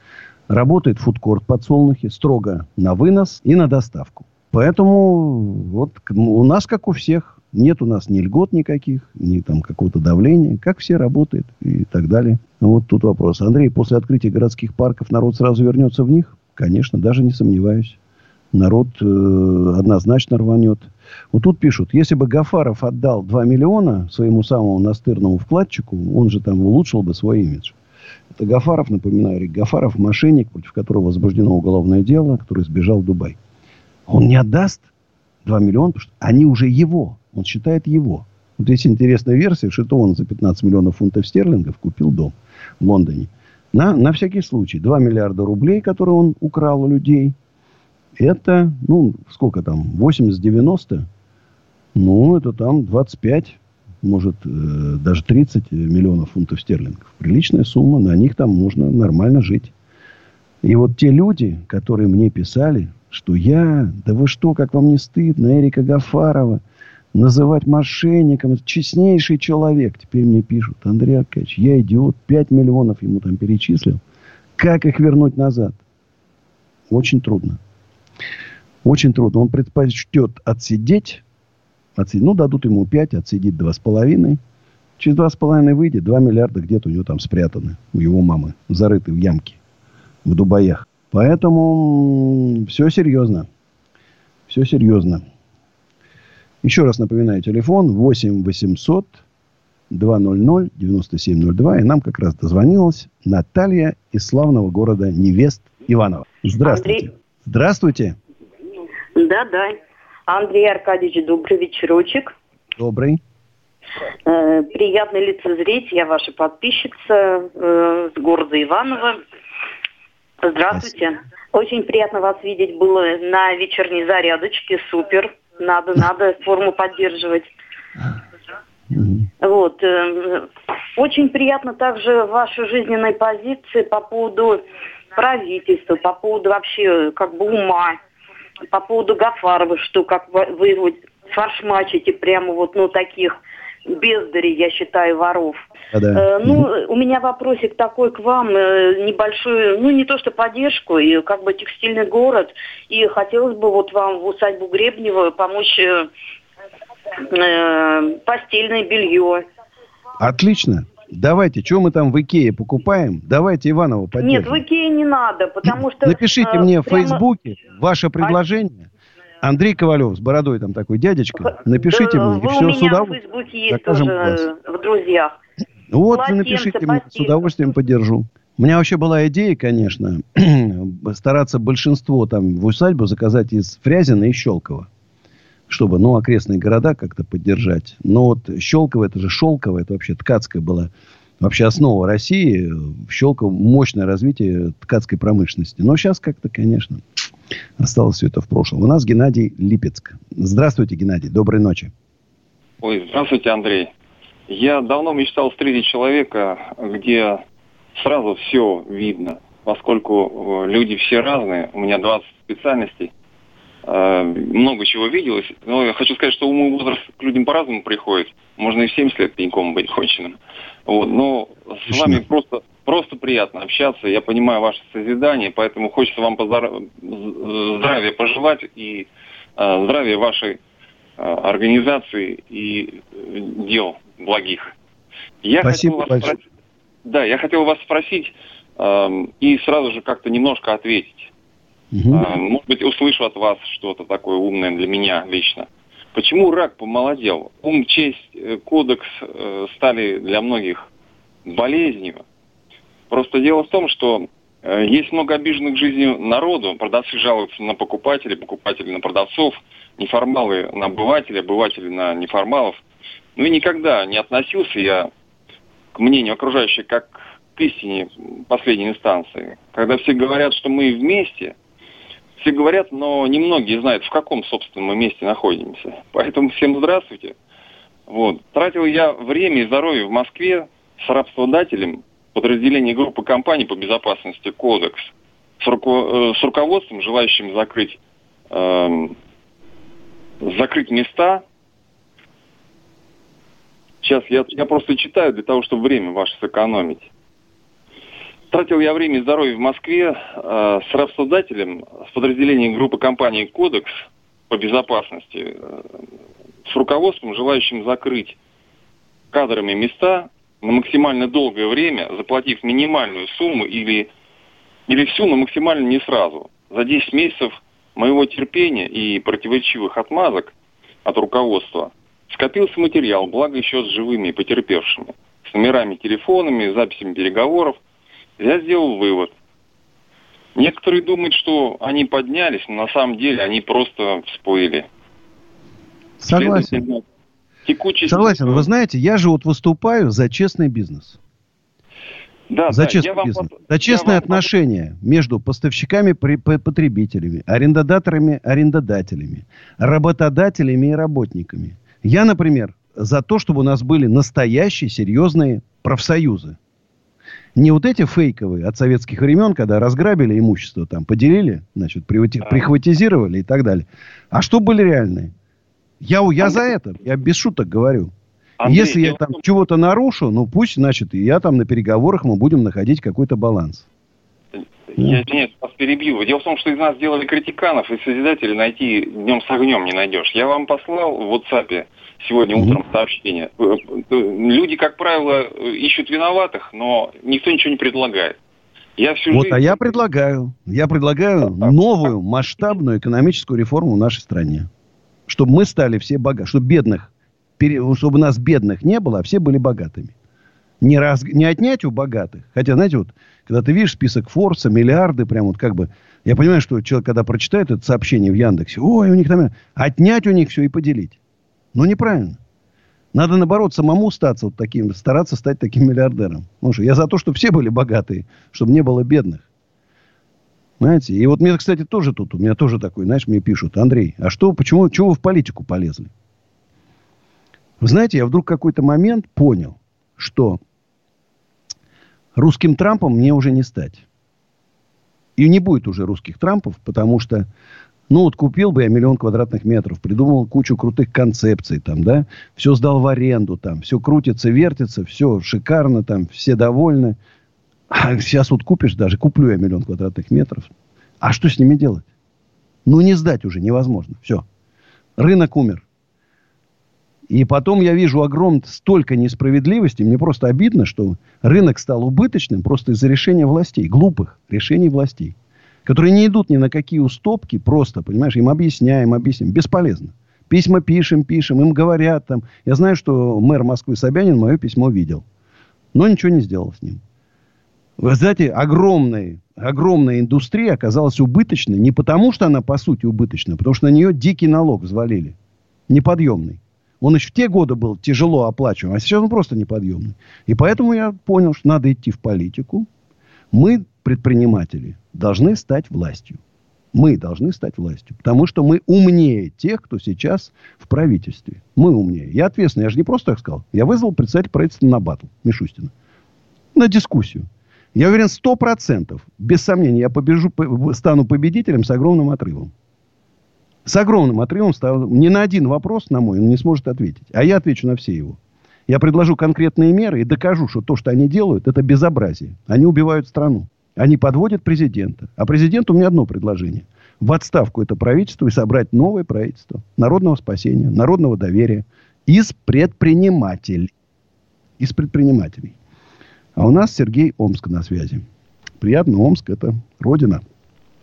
работает фудкорт подсолнухи, строго на вынос и на доставку. Поэтому вот у нас, как у всех, нет у нас ни льгот никаких, ни там какого-то давления. Как все работает и так далее. Вот тут вопрос. Андрей, после открытия городских парков народ сразу вернется в них? Конечно, даже не сомневаюсь. Народ э, однозначно рванет. Вот тут пишут, если бы Гафаров отдал 2 миллиона своему самому настырному вкладчику, он же там улучшил бы свой имидж. Это Гафаров, напоминаю, Рик Гафаров, мошенник, против которого возбуждено уголовное дело, который сбежал в Дубай. Он не отдаст 2 миллиона, потому что они уже его. Он считает его. Вот есть интересная версия, что это он за 15 миллионов фунтов стерлингов купил дом в Лондоне. На, на всякий случай. 2 миллиарда рублей, которые он украл у людей. Это, ну, сколько там, 80-90? Ну, это там 25, может, э, даже 30 миллионов фунтов стерлингов. Приличная сумма, на них там можно нормально жить. И вот те люди, которые мне писали, что я, да вы что, как вам не стыдно, Эрика Гафарова, называть мошенником, это честнейший человек. Теперь мне пишут, Андрей Аркадьевич, я идиот, 5 миллионов ему там перечислил. Как их вернуть назад? Очень трудно. Очень трудно. Он предпочтет отсидеть, отсидеть ну, дадут ему 5, отсидит 2,5. Через 2,5 выйдет, 2 миллиарда где-то у него там спрятаны, у его мамы, зарыты в ямке, в Дубаях. Поэтому все серьезно. Все серьезно. Еще раз напоминаю, телефон 8 800 200 9702. И нам как раз дозвонилась Наталья из славного города Невест Иванова. Здравствуйте. Андрей. Здравствуйте. Да, да. Андрей Аркадьевич, добрый вечерочек. Добрый. Э, приятно лицезреть. Я ваша подписчица э, с города Иваново. Здравствуйте. Очень приятно вас видеть было на вечерней зарядочке. Супер. Надо, надо форму поддерживать. Вот. э, Очень приятно также ваши жизненные позиции по поводу правительства, по поводу вообще как бы ума, по поводу Гафарова, что как вы его фаршмачите прямо вот, ну, таких бездарей, я считаю, воров. Да-да. Э, ну, у меня вопросик такой к вам, э, небольшую, ну, не то что поддержку, и как бы текстильный город, и хотелось бы вот вам в усадьбу Гребнева помочь э, э, постельное белье. Отлично. Давайте, что мы там в Икее покупаем? Давайте Иванова Нет, поддержим. в Икее не надо, потому что... Напишите э, мне в прямо- Фейсбуке ваше предложение. Андрей Ковалев с бородой там такой дядечка. Напишите Да, мне, и вы у все меня с в удовольствием. Фейсбуке есть тоже класс. э, в друзьях. Вот вы напишите мне, с удовольствием поддержу. У меня вообще была идея, конечно, стараться большинство там в усадьбу заказать из Фрязина и Щелкова. Чтобы, ну, окрестные города как-то поддержать. Но вот Щелково, это же Шелково, это вообще ткацкая была вообще основа России. В Щелково мощное развитие ткацкой промышленности. Но сейчас как-то, конечно, осталось все это в прошлом. У нас Геннадий Липецк. Здравствуйте, Геннадий. Доброй ночи. Ой, здравствуйте, Андрей. Я давно мечтал встретить человека, где сразу все видно, поскольку э, люди все разные, у меня 20 специальностей, много чего виделось, но я хочу сказать, что умный возраст к людям по-разному приходит. Можно и в 70 лет пеньком быть конченым. Вот, но с вами просто, просто приятно общаться. Я понимаю ваше созидание, поэтому хочется вам поздор- з- здравия пожелать и э, здравия вашей э, организации и э, дел благих. Я Спасибо хотел вас большое. спросить- да, я хотел вас спросить эм, и сразу же как-то немножко ответить. А, Может быть, услышу от вас что-то такое умное для меня лично. Почему рак помолодел? Ум, честь, э, кодекс э, стали для многих болезнью. Просто дело в том, что э, есть много обиженных жизнью народу. Продавцы жалуются на покупателей, покупатели на продавцов, неформалы на обывателей, обыватели на неформалов. Ну и никогда не относился я к мнению окружающих как к истине последней инстанции. Когда все говорят, что мы вместе, все говорят, но немногие знают, в каком, собственно, мы месте находимся. Поэтому всем здравствуйте. Вот. Тратил я время и здоровье в Москве с рабстводателем подразделения группы компаний по безопасности «Кодекс» с, э, руководством, желающим закрыть, эм, закрыть места Сейчас я, я просто читаю для того, чтобы время ваше сэкономить. Тратил я время и здоровье в Москве э, с работодателем, с подразделением группы компании «Кодекс» по безопасности, э, с руководством, желающим закрыть кадрами места на максимально долгое время, заплатив минимальную сумму или, или всю, но максимально не сразу. За 10 месяцев моего терпения и противоречивых отмазок от руководства скопился материал, благо еще с живыми потерпевшими, с номерами телефонами, записями переговоров – я сделал вывод. Некоторые думают, что они поднялись, но на самом деле они просто всплыли. Согласен. Текучесть... Согласен. Вы знаете, я же вот выступаю за честный бизнес. Да, за да, честный вам бизнес. пот- За честные я вам отношения между поставщиками, по- потребителями, арендодаторами, арендодателями, работодателями и работниками. Я, например, за то, чтобы у нас были настоящие серьезные профсоюзы. Не вот эти фейковые от советских времен, когда разграбили имущество, там, поделили, значит, прихватизировали и так далее. А что были реальные? Я, я за это, я без шуток говорю. Андрей, Если я там чего-то нарушу, ну пусть, значит, и я там на переговорах мы будем находить какой-то баланс. Я нет, вас перебью. Дело в том, что из нас сделали критиканов и созидателей найти днем с огнем не найдешь. Я вам послал в WhatsApp сегодня утром сообщение. Э, э, Люди, как правило, э, ищут виноватых, но никто ничего не предлагает. Я всю Вот, жизнь... а я предлагаю, я предлагаю новую масштабную экономическую реформу в нашей стране. Чтобы мы стали все богаты, чтобы бедных, пере- чтобы нас бедных не было, а все были богатыми. Не, раз, не отнять у богатых. Хотя, знаете, вот, когда ты видишь список Форса, миллиарды, прям вот как бы... Я понимаю, что человек, когда прочитает это сообщение в Яндексе, ой, у них там... Отнять у них все и поделить. Ну, неправильно. Надо, наоборот, самому статься вот таким, стараться стать таким миллиардером. Ну что, я за то, чтобы все были богатые, чтобы не было бедных. Знаете, и вот мне, кстати, тоже тут, у меня тоже такой, знаешь, мне пишут, Андрей, а что, почему, чего вы в политику полезли? Вы знаете, я вдруг какой-то момент понял, что русским Трампом мне уже не стать. И не будет уже русских Трампов, потому что, ну вот купил бы я миллион квадратных метров, придумал кучу крутых концепций там, да, все сдал в аренду там, все крутится, вертится, все шикарно там, все довольны. А сейчас вот купишь даже, куплю я миллион квадратных метров. А что с ними делать? Ну, не сдать уже невозможно. Все. Рынок умер. И потом я вижу огромное столько несправедливости. Мне просто обидно, что рынок стал убыточным просто из-за решения властей. Глупых решений властей. Которые не идут ни на какие уступки. Просто, понимаешь, им объясняем, объясняем. Бесполезно. Письма пишем, пишем. Им говорят там. Я знаю, что мэр Москвы Собянин мое письмо видел. Но ничего не сделал с ним. Вы знаете, огромная, огромная индустрия оказалась убыточной не потому, что она по сути убыточна, потому что на нее дикий налог взвалили. Неподъемный. Он еще в те годы был тяжело оплачиваем, а сейчас он просто неподъемный. И поэтому я понял, что надо идти в политику. Мы, предприниматели, должны стать властью. Мы должны стать властью. Потому что мы умнее тех, кто сейчас в правительстве. Мы умнее. Я ответственный. Я же не просто так сказал. Я вызвал председателя правительства на батл Мишустина. На дискуссию. Я уверен, сто процентов, без сомнения, я побежу, по- стану победителем с огромным отрывом. С огромным отрывом стану. Ни на один вопрос, на мой, он не сможет ответить. А я отвечу на все его. Я предложу конкретные меры и докажу, что то, что они делают, это безобразие. Они убивают страну. Они подводят президента. А президенту у меня одно предложение. В отставку это правительство и собрать новое правительство. Народного спасения, народного доверия. Из предпринимателей. Из предпринимателей. А у нас Сергей Омск на связи. Приятно, Омск это родина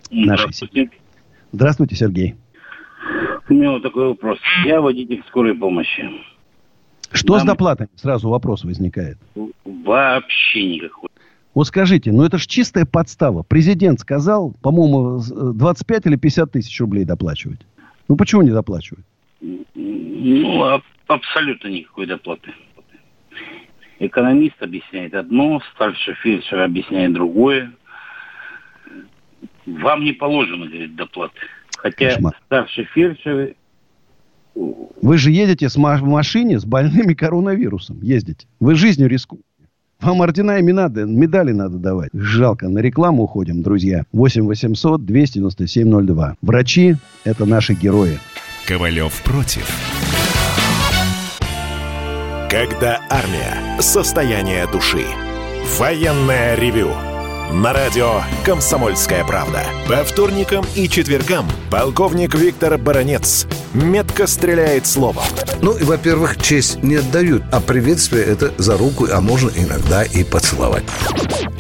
нашей семьи. Здравствуйте, Сергей. У меня вот такой вопрос. Я водитель скорой помощи. Что с Нам- доплатами? Сразу вопрос возникает. Вообще никакой. Вот скажите, ну это же чистая подстава. Президент сказал, по-моему, с- э, 25 или 50 тысяч рублей доплачивать. Ну почему не доплачивают? Ну, а- абсолютно никакой доплаты. Экономист объясняет одно, старший фельдшер объясняет другое. Вам не положено, говорит, доплаты. Хотя Кошмар. старший фельдшер Вы же едете с ма- в машине с больными коронавирусом. Ездите. Вы жизнью рискуете. Вам ордена и медали, медали надо давать. Жалко, на рекламу уходим, друзья. 8 800 297 02. Врачи – это наши герои. Ковалев против. Когда армия. Состояние души. Военное ревю. На радио «Комсомольская правда». По вторникам и четвергам полковник Виктор Баранец метко стреляет словом. Ну, и, во-первых, честь не отдают, а приветствие это за руку, а можно иногда и поцеловать.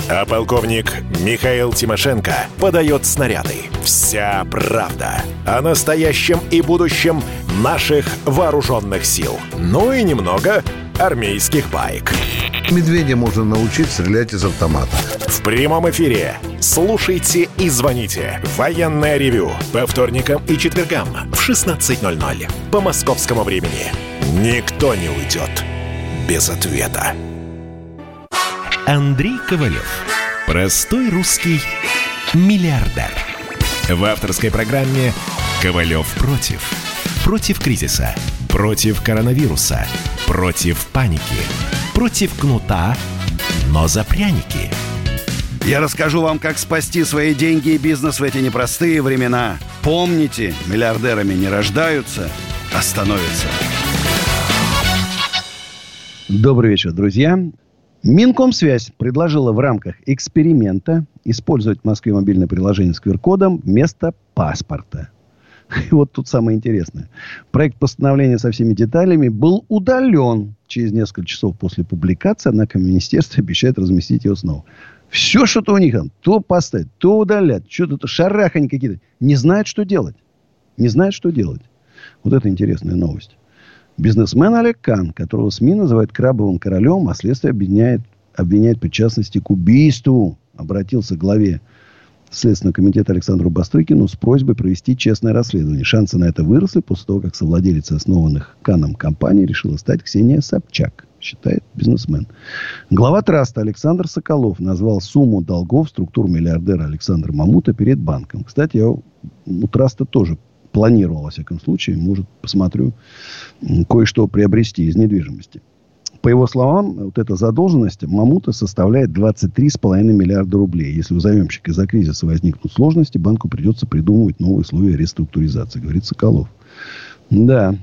А полковник Михаил Тимошенко подает снаряды. Вся правда о настоящем и будущем наших вооруженных сил. Ну и немного армейских баек. Медведя можно научить стрелять из автомата. В прямом эфире. Слушайте и звоните. Военное ревю. По вторникам и четвергам в 16.00. По московскому времени. Никто не уйдет без ответа. Андрей Ковалев. Простой русский миллиардер. В авторской программе «Ковалев против». Против кризиса. Против коронавируса. Против паники. Против кнута, но за пряники. Я расскажу вам, как спасти свои деньги и бизнес в эти непростые времена. Помните, миллиардерами не рождаются, а становятся. Добрый вечер, друзья. Минкомсвязь предложила в рамках эксперимента использовать в Москве мобильное приложение с QR-кодом вместо паспорта. И вот тут самое интересное. Проект постановления со всеми деталями был удален через несколько часов после публикации, однако министерство обещает разместить его снова. Все что-то у них там, то поставить, то удалять, что-то шарахань какие-то. Не знают, что делать. Не знают, что делать. Вот это интересная новость. Бизнесмен Олег Кан, которого СМИ называют крабовым королем, а следствие обвиняет, обвиняет причастности к убийству, обратился к главе Следственного комитета Александру Бастрыкину с просьбой провести честное расследование. Шансы на это выросли после того, как совладелец основанных Каном компаний решила стать Ксения Собчак, считает бизнесмен. Глава траста Александр Соколов назвал сумму долгов структур миллиардера Александра Мамута перед банком. Кстати, я у траста тоже планировал, во всяком случае, может, посмотрю, кое-что приобрести из недвижимости. По его словам, вот эта задолженность Мамута составляет 23,5 миллиарда рублей. Если у заемщика из-за кризиса возникнут сложности, банку придется придумывать новые условия реструктуризации, говорит Соколов. Да,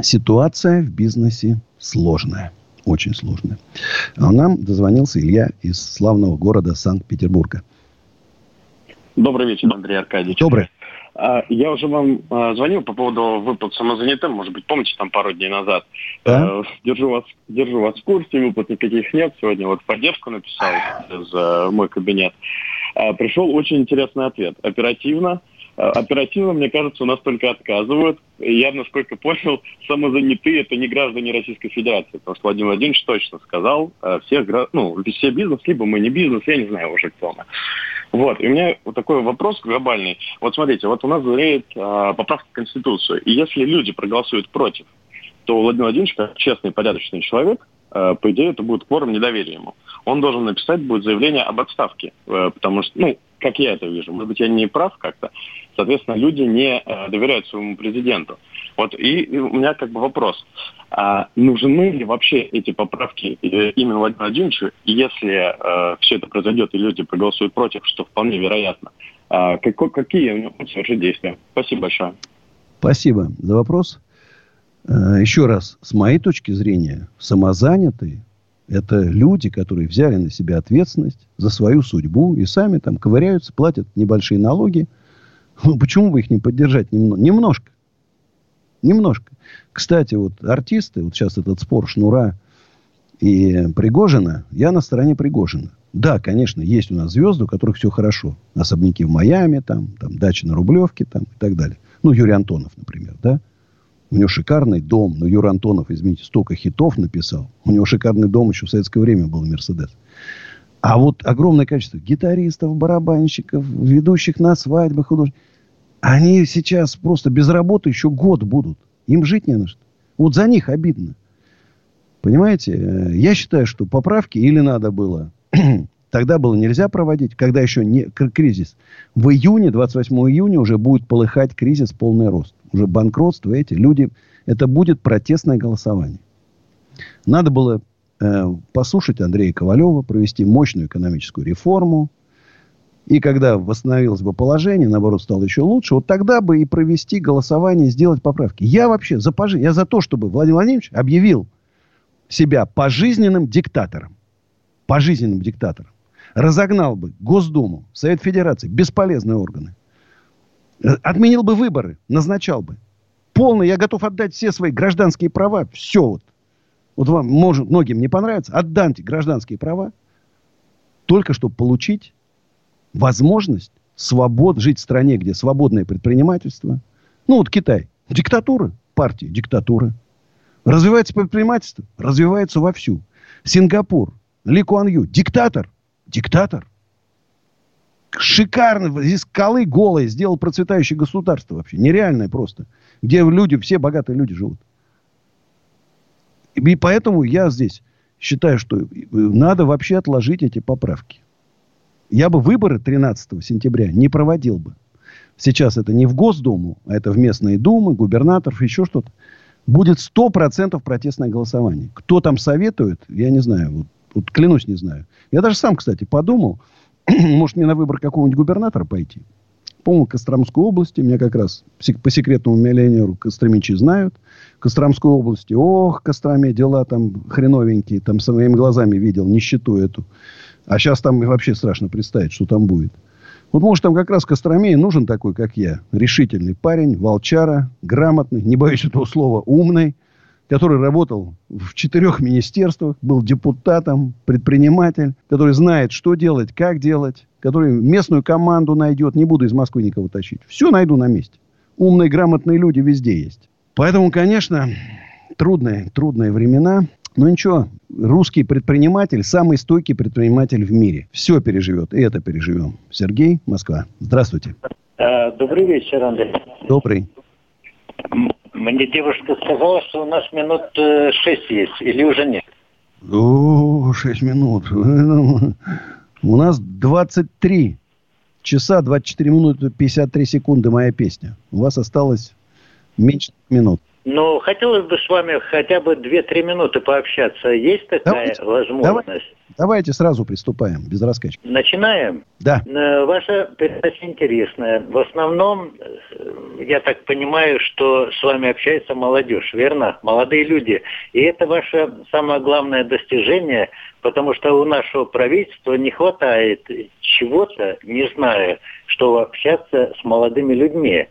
ситуация в бизнесе сложная. Очень сложная. А нам дозвонился Илья из славного города Санкт-Петербурга. Добрый вечер, Андрей Аркадьевич. Добрый. А, Я уже вам а, звонил по поводу выплат самозанятым, может быть, помните, там пару дней назад. Да? Э, Держу вас, держу вас в курсе, выплат никаких нет. Сегодня вот поддержку написал за мой кабинет. А, Пришел очень интересный ответ. Оперативно. Оперативно, мне кажется, у нас только отказывают. И я, насколько понял, самозанятые это не граждане Российской Федерации. Потому что Владимир Владимирович точно сказал, э, всех, гра- ну, все бизнес, либо мы не бизнес, я не знаю уже кто мы. Вот, и у меня вот такой вопрос глобальный. Вот смотрите, вот у нас зреет а, поправка в Конституцию, и если люди проголосуют против, то Владимир Владимирович, как честный, порядочный человек, по идее, это будет кворум недоверия ему. Он должен написать будет заявление об отставке, э, потому что, ну, как я это вижу, может быть, я не прав как-то, соответственно, люди не э, доверяют своему президенту. Вот, и, у меня как бы вопрос, а нужны ли вообще эти поправки э, именно Владимиру Владимировичу, если э, все это произойдет и люди проголосуют против, что вполне вероятно, а, како- какие у него совершить действия? Спасибо большое. Спасибо за вопрос. Э, Еще раз, с моей точки зрения, самозанятые – это люди, которые взяли на себя ответственность за свою судьбу и сами там ковыряются, платят небольшие налоги. Ну, почему бы их не поддержать немного? Немножко. Немножко. Кстати, вот артисты, вот сейчас этот спор Шнура и Пригожина, я на стороне Пригожина. Да, конечно, есть у нас звезды, у которых все хорошо. Особняки в Майами, там, там дачи на Рублевке там, и так далее. Ну, Юрий Антонов, например, да? У него шикарный дом. Но Юрий Антонов, извините, столько хитов написал. У него шикарный дом еще в советское время был Мерседес. А вот огромное количество гитаристов, барабанщиков, ведущих на свадьбах, художников. Они сейчас просто без работы еще год будут. Им жить не на что. Вот за них обидно. Понимаете? Э, Я считаю, что поправки или надо было... Тогда было нельзя проводить, когда еще не кризис. В июне, 28 июня уже будет полыхать кризис полный рост. Уже банкротство эти. Люди... Это будет протестное голосование. Надо было э, послушать Андрея Ковалева, провести мощную экономическую реформу. И когда восстановилось бы положение, наоборот, стало еще лучше, вот тогда бы и провести голосование, сделать поправки. Я вообще за пожи- я за то, чтобы Владимир Владимирович объявил себя пожизненным диктатором. Пожизненным диктатором. Разогнал бы Госдуму, Совет Федерации, бесполезные органы. Э, Отменил бы выборы, назначал бы. Полный, я готов отдать все свои гражданские права. Все вот. Вот вам, может, многим не понравится. Отдамте гражданские права. Только чтобы получить возможность свобод, жить в стране, где свободное предпринимательство. Ну, вот Китай. Диктатура. Партия. Диктатура. Развивается предпринимательство? Развивается вовсю. Сингапур. Ли Куан Ю. Диктатор. Диктатор. Шикарно. Из скалы голой сделал процветающее государство вообще. Нереальное просто. Где люди, все богатые люди живут. И поэтому я здесь считаю, что надо вообще отложить эти поправки. Я бы выборы 13 сентября не проводил бы. Сейчас это не в Госдуму, а это в местные думы, губернаторов, еще что-то. Будет 100% протестное голосование. Кто там советует, я не знаю. Вот, вот клянусь, не знаю. Я даже сам, кстати, подумал, может, мне на выбор какого-нибудь губернатора пойти. По-моему, Костромской области, меня как раз по секретному миллионеру Костромичи знают. Костромской области, ох, Костроме, дела там хреновенькие, там своими глазами видел нищету эту. А сейчас там вообще страшно представить, что там будет. Вот, может, там как раз Костроме нужен такой, как я. Решительный парень, волчара, грамотный, не боюсь этого слова, умный, который работал в четырех министерствах, был депутатом, предприниматель, который знает, что делать, как делать, который местную команду найдет. Не буду из Москвы никого тащить. Все найду на месте. Умные, грамотные люди везде есть. Поэтому, конечно, трудные, трудные времена. Но ничего, русский предприниматель, самый стойкий предприниматель в мире. Все переживет, и это переживем. Сергей, Москва. Здравствуйте. А, Добрый вечер, Андрей. Добрый. Мне девушка сказала, что у нас минут э, шесть есть, или уже нет? О, 6 минут. У нас 23 часа, 24 минуты, 53 секунды моя песня. У вас осталось меньше минут. Ну, хотелось бы с вами хотя бы 2-3 минуты пообщаться. Есть такая Давайте. возможность? Давайте сразу приступаем, без раскачки. Начинаем? Да. Э, Ваша передача интересная. В основном, э, я так понимаю, что с вами общается молодежь, верно? Молодые люди. И это ваше самое главное достижение, потому что у нашего правительства не хватает чего-то, не знаю, что общаться с молодыми людьми.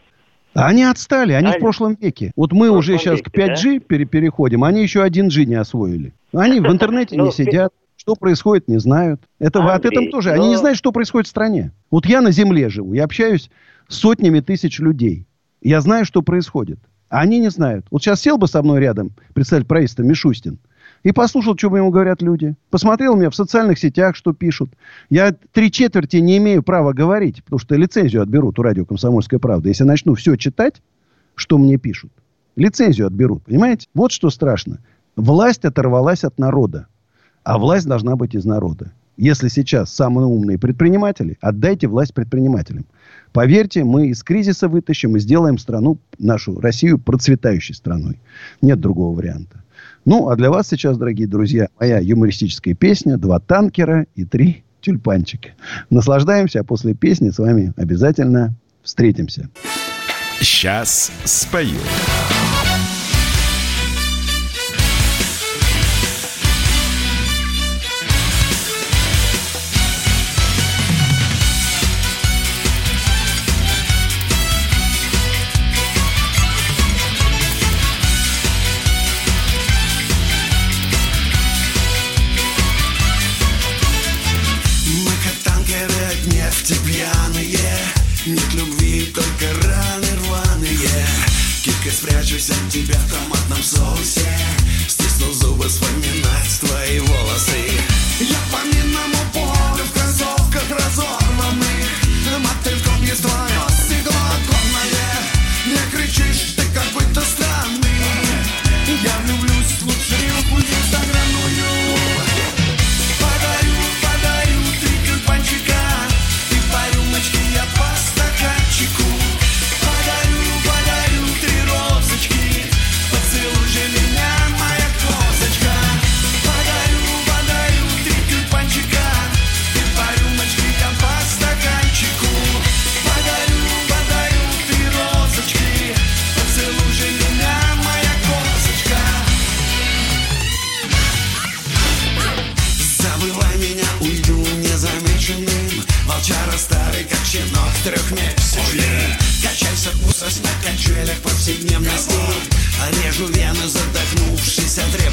А Они отстали, они Алло. в прошлом веке. Вот мы В уже сейчас к веке, 5G пере- переходим, они еще 1G не освоили. Они в интернете Ну, не сидят. Что происходит, не знают. Это вы от Андрей, этого тоже. Они не знают, что происходит в стране. Вот я на земле живу, я общаюсь с сотнями тысяч людей. Я знаю, что происходит. А они не знают. Вот сейчас сел бы со мной рядом, представитель правительства Мишустин, и послушал, что ему говорят люди. Посмотрел меня в социальных сетях, что пишут. Я три четверти не имею права говорить, потому что лицензию отберут у радио «Комсомольская правда». Если я начну все читать, что мне пишут, лицензию отберут. Понимаете? Вот что страшно. Власть оторвалась от народа. А власть должна быть из народа. Если сейчас самые умные предприниматели, отдайте власть предпринимателям. Поверьте, мы из кризиса вытащим и сделаем страну, нашу Россию, процветающей страной. Нет другого варианта. Ну, а для вас сейчас, дорогие друзья, моя юмористическая песня «Два танкера и три тюльпанчика». Наслаждаемся, а после песни с вами обязательно встретимся. Сейчас спою. Спрячусь от тебя в томатном соусе Режу вены, задохнувшись от ревности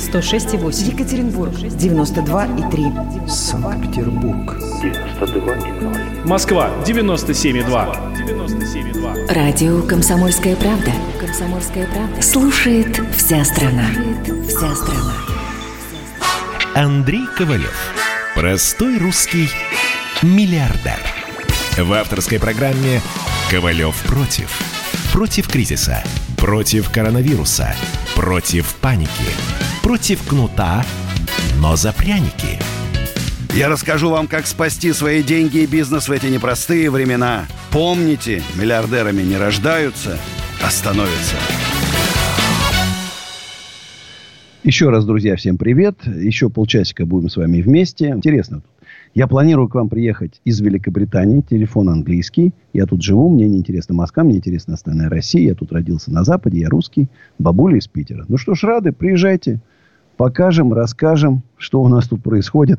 106,8. Екатеринбург 92,3. Санкт-Петербург 92,0. Москва 97,2. 97,2. Радио «Комсомольская правда». «Комсомольская правда». Слушает вся страна. Вся страна. Андрей Ковалев. Простой русский миллиардер. В авторской программе «Ковалев против». Против кризиса. Против коронавируса. Против паники. Против кнута, но за пряники. Я расскажу вам, как спасти свои деньги и бизнес в эти непростые времена. Помните, миллиардерами не рождаются, а становятся. Еще раз, друзья, всем привет. Еще полчасика будем с вами вместе. Интересно. тут. Я планирую к вам приехать из Великобритании. Телефон английский. Я тут живу. Мне не интересна Москва. Мне интересна остальная Россия. Я тут родился на Западе. Я русский. Бабуля из Питера. Ну что ж, рады. Приезжайте. Покажем, расскажем, что у нас тут происходит.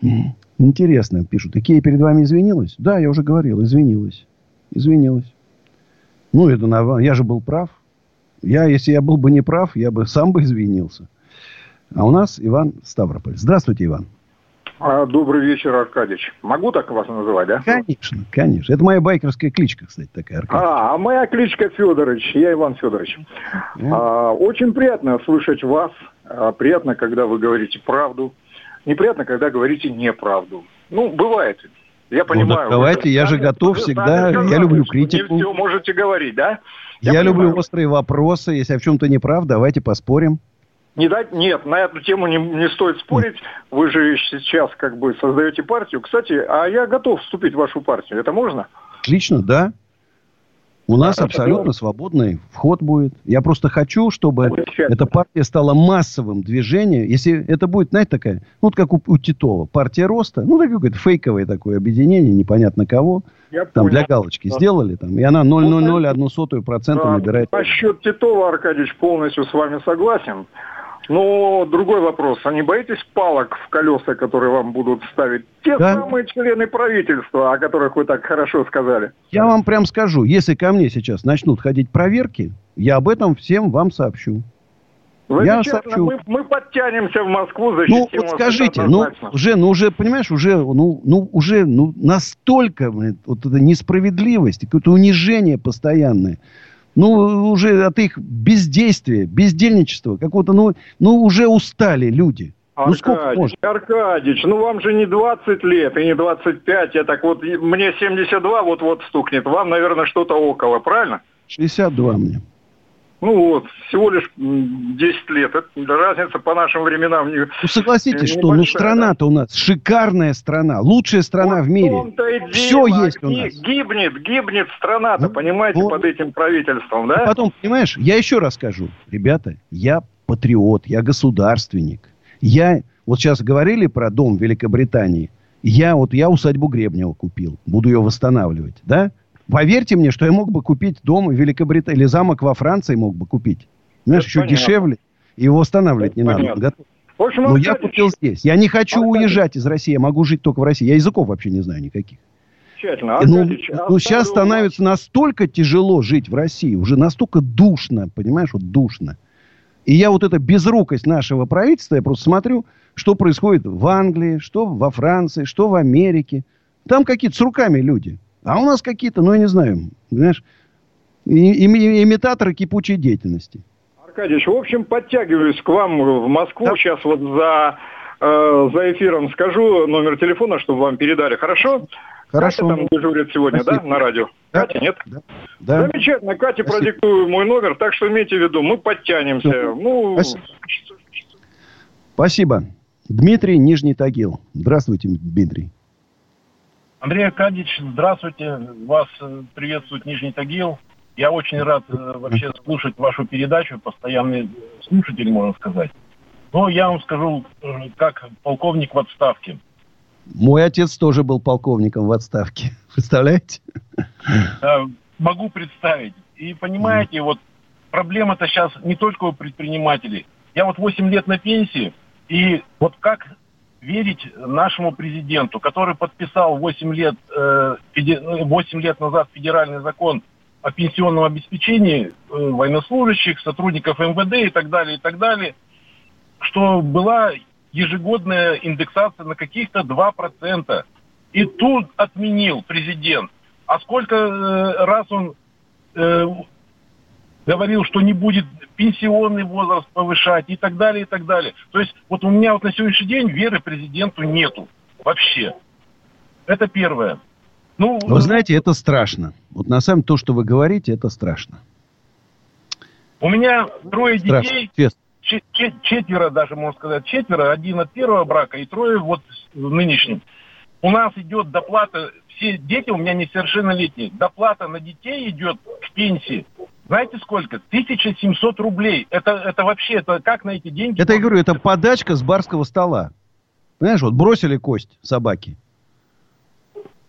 Интересно, пишут. Икея перед вами извинилась? Да, я уже говорил. Извинилась. Извинилась. Ну, это я же был прав. Я, если я был бы не прав, я бы сам бы извинился. А у нас Иван Ставрополь. Здравствуйте, Иван. А, Добрый вечер, Аркадьевич. Могу так вас называть, да? Конечно, конечно. Это моя байкерская кличка, кстати, такая. Аркадий. А, а моя кличка Федорович, я Иван Федорович. А, очень приятно слышать вас. А, приятно, когда вы говорите правду. Неприятно, когда говорите неправду. Ну, бывает. Я Ну, понимаю. вы давайте, я же готов всегда. сказали, Я люблю критику. Не все можете говорить, да? Я, люблю понимаю. острые вопросы. Если я в чем-то не прав, давайте поспорим. Не дать, нет, на эту тему не, не стоит спорить. Вы же сейчас как бы создаете партию. Кстати, а я готов вступить в вашу партию. Это можно? Отлично, да. У нас Да, абсолютно ну- свободный вход будет. Я просто хочу, чтобы эта партия стала массовым движением. Если это будет, знаете, такая, ну, вот как у, у Титова, партия роста, ну, такое какое-то фейковое такое объединение, непонятно кого, Я там понял. для галочки Да. сделали, там, и она 0,001 сотую процента Да, набирает. Насчет Титова, Аркадьевич, полностью с вами согласен. Но другой вопрос. А не боитесь палок в колеса, которые вам будут ставить те Да. самые члены правительства, о которых вы так хорошо сказали? Я вам прям скажу, если ко мне сейчас начнут ходить проверки, я об этом всем вам сообщу. Я сообщу. Мы, мы подтянемся в Москву, Ну, защитим вот вас скажите, ну, уже, ну, уже, понимаешь, уже, ну, ну, уже, ну, настолько, блин, вот эта несправедливость, какое-то унижение постоянное, ну, уже от их бездействия, бездельничества, какого-то, ну, ну, уже устали люди. Ну, сколько Аркадьич, можно? Аркадьич, ну вам же не 20 лет и не 25, я так вот, мне 72 вот-вот стукнет, вам, наверное, что-то около, правильно? 62 мне. Ну вот, всего лишь 10 лет. Это разница по нашим временам не Ну согласитесь, что ну страна-то у нас шикарная страна, лучшая страна вот в мире. Все есть у нас. Гибнет, гибнет страна-то, ну, понимаете, вот. под этим правительством, да? А потом, понимаешь, я еще раз скажу, ребята, я патриот, я государственник. Я, вот сейчас говорили про дом в Великобритании. Я вот, я усадьбу Гребнева купил, буду ее восстанавливать, да? Поверьте мне, что я мог бы купить дом в Великобритании или замок во Франции мог бы купить. Знаешь, еще понятно. дешевле. Его восстанавливать Это не понятно. надо. Готов. В общем, Но я купил здесь. Я не хочу Аркадьевич. уезжать из России. Я могу жить только в России. Я языков вообще не знаю никаких. Тщательно. ну, ну, сейчас становится настолько тяжело жить в России. Уже настолько душно. Понимаешь, вот душно. И я вот эта безрукость нашего правительства, я просто смотрю, что происходит в Англии, что во Франции, что в Америке. Там какие-то с руками люди. А у нас какие-то, ну, я не знаю, знаешь, имитаторы кипучей деятельности. Аркадьевич, в общем, подтягиваюсь к вам в Москву. Да. Сейчас вот за, э, за эфиром скажу номер телефона, чтобы вам передали. Хорошо? Хорошо. Катя там дежурит сегодня, Спасибо. да, на радио? Да. Катя, нет? Да. да. Замечательно. Кате Спасибо. продиктую мой номер, так что имейте в виду, мы подтянемся. Да. Ну... Спасибо. Спасибо. Дмитрий Нижний Тагил. Здравствуйте, Дмитрий. Андрей Аркадьевич, здравствуйте. Вас э, приветствует Нижний Тагил. Я очень рад э, вообще слушать вашу передачу, постоянный слушатель, можно сказать. Но я вам скажу, э, как полковник в отставке. Мой отец тоже был полковником в отставке. Представляете? Могу представить. И понимаете, вот проблема-то сейчас не только у предпринимателей. Я вот 8 лет на пенсии, и вот как верить нашему президенту, который подписал 8 лет, 8 э, лет назад федеральный закон о пенсионном обеспечении э, военнослужащих, сотрудников МВД и так далее, и так далее, что была ежегодная индексация на каких-то 2%. И тут отменил президент. А сколько э, раз он говорил, что не будет пенсионный возраст повышать и так далее, и так далее. То есть вот у меня вот на сегодняшний день веры президенту нету вообще. Это первое. Ну, вы знаете, это страшно. Вот на самом деле то, что вы говорите, это страшно. У меня трое страшно, детей, четверо даже, можно сказать, четверо, один от первого брака и трое вот в нынешнем. У нас идет доплата, все дети у меня несовершеннолетние, доплата на детей идет к пенсии знаете сколько? 1700 рублей. Это, это вообще, это как на эти деньги? Это, я говорю, это подачка с барского стола. Понимаешь, вот бросили кость собаки.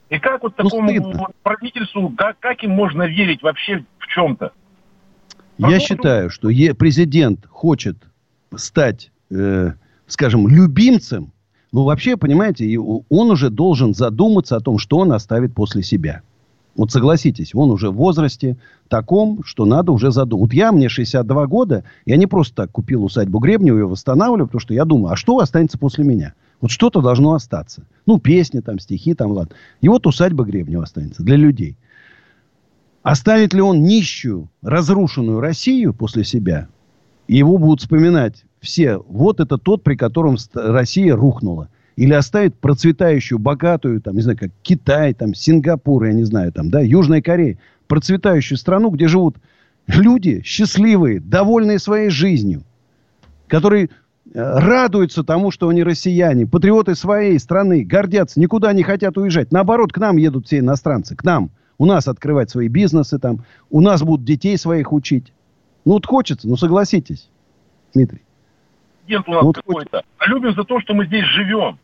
И как вот ну, такому правительству, как, как им можно верить вообще в чем-то? Я считаю, что президент хочет стать, э, скажем, любимцем, ну, вообще, понимаете, он уже должен задуматься о том, что он оставит после себя. Вот согласитесь, он уже в возрасте таком, что надо уже задумать. Вот я, мне 62 года, я не просто так купил усадьбу Гребнева, ее восстанавливаю, потому что я думаю, а что останется после меня? Вот что-то должно остаться. Ну, песни, там, стихи, там, ладно. И вот усадьба Гребнева останется для людей. Оставит ли он нищую, разрушенную Россию после себя? И его будут вспоминать все. Вот это тот, при котором Россия рухнула. Или оставит процветающую, богатую, там, не знаю, как Китай, там, Сингапур, я не знаю, там, да, Южная Корея, процветающую страну, где живут люди счастливые, довольные своей жизнью, которые э, радуются тому, что они россияне, патриоты своей страны, гордятся, никуда не хотят уезжать. Наоборот, к нам едут все иностранцы, к нам. У нас открывать свои бизнесы там, у нас будут детей своих учить. Ну, вот хочется, ну, согласитесь, Дмитрий. Президент у нас ну, какой-то. А любим за то, что мы здесь живем.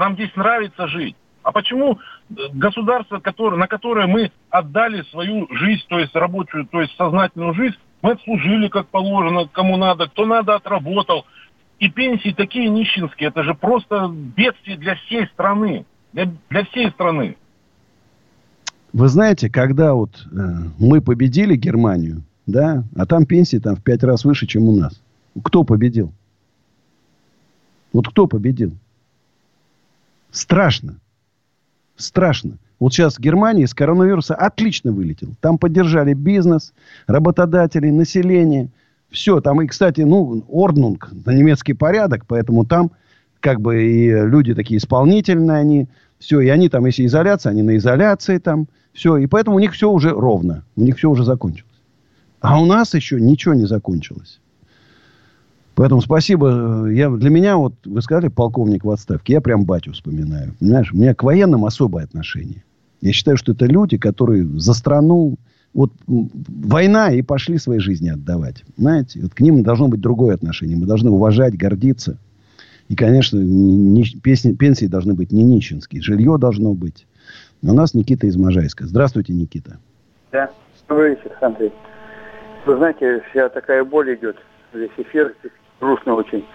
Нам здесь нравится жить. А почему э, государство, которое, на которое мы отдали свою жизнь, то есть рабочую, то есть сознательную жизнь, мы отслужили как положено, кому надо, кто надо отработал. И пенсии такие нищенские, это же просто бедствие для всей страны. Для, для всей страны. Вы знаете, когда вот э, мы победили Германию, да, а там пенсии там в пять раз выше, чем у нас. Кто победил? Вот кто победил? Страшно. Страшно. Вот сейчас Германия из коронавируса отлично вылетел. Там поддержали бизнес, работодатели, население. Все, там и, кстати, ну, орднунг, на немецкий порядок, поэтому там как бы и люди такие исполнительные они. Все, и они там, если изоляция, они на изоляции там. Все, и поэтому у них все уже ровно. У них все уже закончилось. А у нас еще ничего не закончилось. Поэтому спасибо. Я, для меня, вот вы сказали, полковник в отставке, я прям батю вспоминаю. Понимаешь, у меня к военным особое отношение. Я считаю, что это люди, которые за страну, вот война и пошли свои жизни отдавать. Знаете, вот к ним должно быть другое отношение. Мы должны уважать, гордиться. И, конечно, не, песни, пенсии должны быть не нищенские. Жилье должно быть. У нас Никита из Можайска. Здравствуйте, Никита. Да, добрый вечер, Андрей. Вы знаете, вся такая боль идет. Весь эфир грустно очень.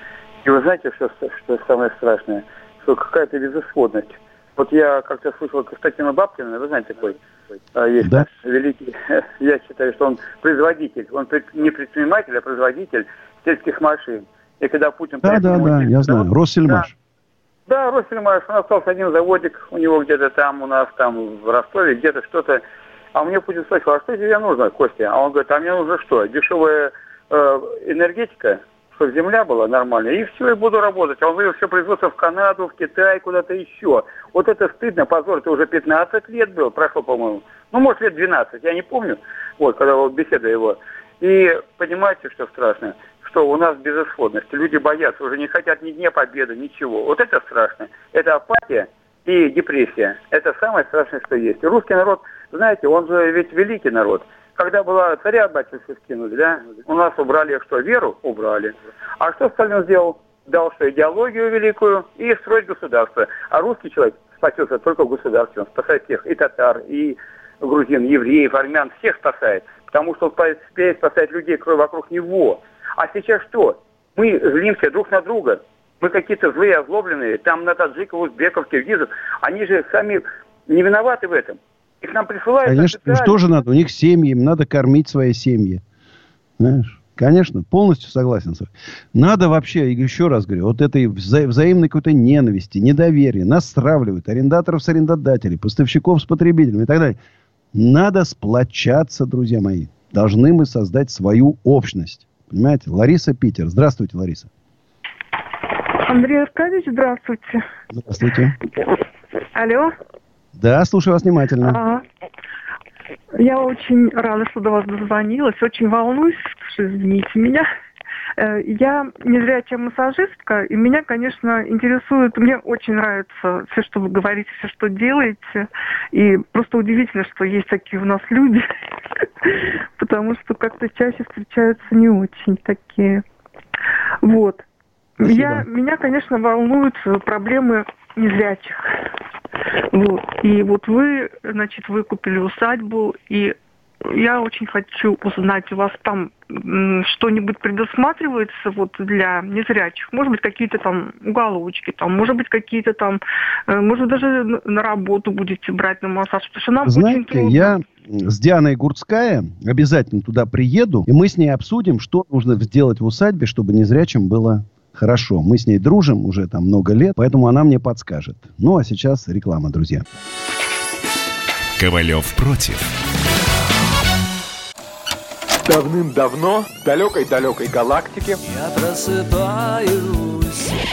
И вы знаете, что, что самое страшное? Что какая-то безысходность. Вот я как-то слышал Константина Бабкина, вы знаете такой, а, есть да? великий, я считаю, что он производитель, он не предприниматель, а производитель сельских машин. И когда Путин... Да, да, да, я знаю, Россельмаш. Да, да Россельмаш, нас остался один заводик, у него где-то там, у нас там в Ростове, где-то что-то. А мне Путин спросил, а что тебе нужно, Костя? А он говорит, а мне нужно что, дешевая э, энергетика, чтобы земля была нормальная, и все, и буду работать. А он вывел все производство в Канаду, в Китай, куда-то еще. Вот это стыдно, позор, это уже 15 лет был, прошло, по-моему. Ну, может, лет 12, я не помню, вот, когда вот беседа его. И понимаете, что страшно? Что у нас безысходность. Люди боятся, уже не хотят ни Дня Победы, ничего. Вот это страшно. Это апатия и депрессия. Это самое страшное, что есть. Русский народ, знаете, он же ведь великий народ когда была царя батюшку скинули, да, у нас убрали что, веру? Убрали. А что Сталин сделал? Дал что, идеологию великую и строить государство. А русский человек спасется только в государстве. Он спасает всех, и татар, и грузин, евреев, армян, всех спасает. Потому что он успеет спасать людей вокруг него. А сейчас что? Мы злимся друг на друга. Мы какие-то злые, озлобленные. Там на таджиков, узбеков, киргизов. Они же сами не виноваты в этом. Их нам присылают. Конечно, им тоже надо. У них семьи, им надо кормить свои семьи. Знаешь? Конечно, полностью согласен. Надо вообще, еще раз говорю, вот этой вза- взаимной какой-то ненависти, недоверия, нас стравливают, арендаторов с арендодателей, поставщиков с потребителями и так далее. Надо сплочаться, друзья мои. Должны мы создать свою общность. Понимаете? Лариса Питер. Здравствуйте, Лариса. Андрей Аркадьевич, здравствуйте. Здравствуйте. Алло. Да, слушаю вас внимательно. Ага. Я очень рада, что до вас дозвонилась. Очень волнуюсь, что извините меня. Э, я не зря чем массажистка, и меня, конечно, интересует, мне очень нравится все, что вы говорите, все, что делаете. И просто удивительно, что есть такие у нас люди, потому что как-то чаще встречаются не очень такие. Вот. Я, меня, конечно, волнуют проблемы незрячих. Вот. И вот вы, значит, вы купили усадьбу, и я очень хочу узнать, у вас там что-нибудь предусматривается вот для незрячих? Может быть, какие-то там уголочки, там, может быть, какие-то там, э, может, даже на работу будете брать на массаж, потому что нам Знаете, очень трудно. я с Дианой Гурцкая обязательно туда приеду, и мы с ней обсудим, что нужно сделать в усадьбе, чтобы незрячим было хорошо. Мы с ней дружим уже там много лет, поэтому она мне подскажет. Ну, а сейчас реклама, друзья. Ковалев против. Давным-давно в далекой-далекой галактике Я просыпаюсь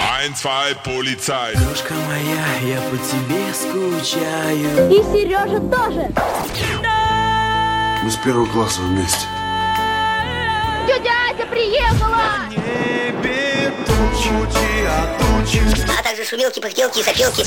Ein, zwei, полицай Дружка моя, я по тебе скучаю И Сережа тоже Мы с первого класса вместе Тетя Ася приехала! тучи, а тучи А также шумелки, пыхтелки и сопелки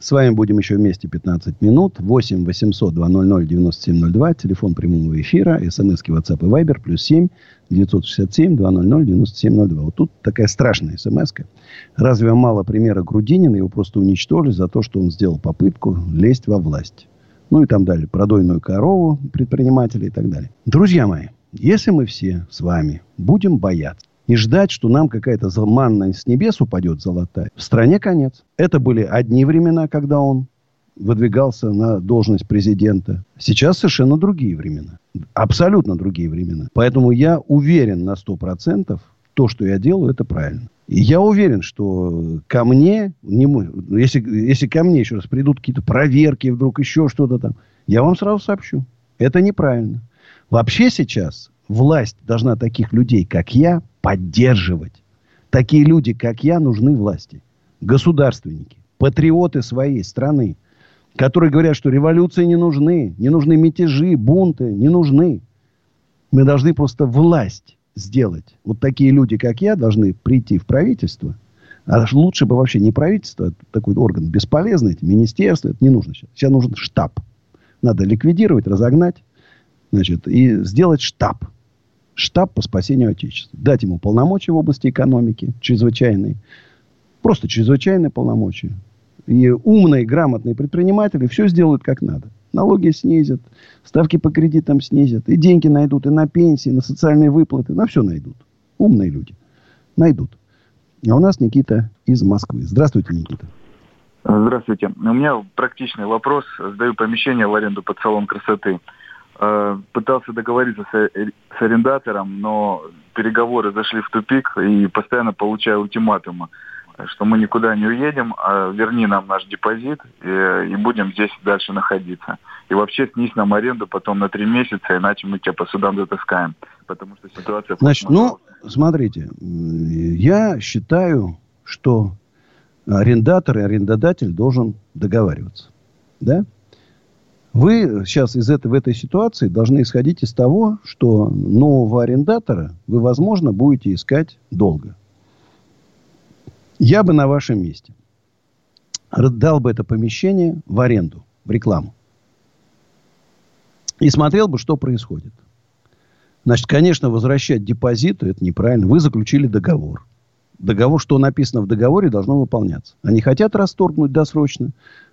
С вами будем еще вместе 15 минут. 8 800 200 9702. Телефон прямого эфира. СМСки WhatsApp и Viber. Плюс 7 967 200 9702. Вот тут такая страшная смс -ка. Разве мало примера Грудинина? Его просто уничтожили за то, что он сделал попытку лезть во власть. Ну и там далее. Продойную корову предпринимателей и так далее. Друзья мои, если мы все с вами будем бояться и ждать, что нам какая-то манна с небес упадет золотая, в стране конец. Это были одни времена, когда он выдвигался на должность президента. Сейчас совершенно другие времена. Абсолютно другие времена. Поэтому я уверен на 100%, то, что я делаю, это правильно. И я уверен, что ко мне, не, если, если ко мне еще раз придут какие-то проверки, вдруг еще что-то там, я вам сразу сообщу. Это неправильно. Вообще сейчас власть должна таких людей, как я, поддерживать. Такие люди, как я, нужны власти. Государственники, патриоты своей страны, которые говорят, что революции не нужны, не нужны мятежи, бунты, не нужны. Мы должны просто власть сделать. Вот такие люди, как я, должны прийти в правительство. А лучше бы вообще не правительство, а такой орган бесполезный, это министерство, это не нужно сейчас. Сейчас нужен штаб. Надо ликвидировать, разогнать, значит, и сделать штаб штаб по спасению Отечества. Дать ему полномочия в области экономики, чрезвычайные. Просто чрезвычайные полномочия. И умные, грамотные предприниматели все сделают как надо. Налоги снизят, ставки по кредитам снизят, и деньги найдут, и на пенсии, и на социальные выплаты, на все найдут. Умные люди найдут. А у нас Никита из Москвы. Здравствуйте, Никита. Здравствуйте. У меня практичный вопрос. Сдаю помещение в аренду под салон красоты. Э, пытался договориться с, с арендатором, но переговоры зашли в тупик и постоянно получаю ультиматумы, что мы никуда не уедем, а верни нам наш депозит и, и будем здесь дальше находиться. И вообще снись нам аренду потом на три месяца, иначе мы тебя по судам затаскаем. Потому что ситуация... Значит, ну, смотрите, я считаю, что арендатор и арендодатель должен договариваться. Да? Вы сейчас из этой, в этой ситуации должны исходить из того, что нового арендатора вы, возможно, будете искать долго. Я бы на вашем месте дал бы это помещение в аренду, в рекламу. И смотрел бы, что происходит. Значит, конечно, возвращать депозиты – это неправильно. Вы заключили договор. Договор, что написано в договоре, должно выполняться. Они хотят расторгнуть досрочно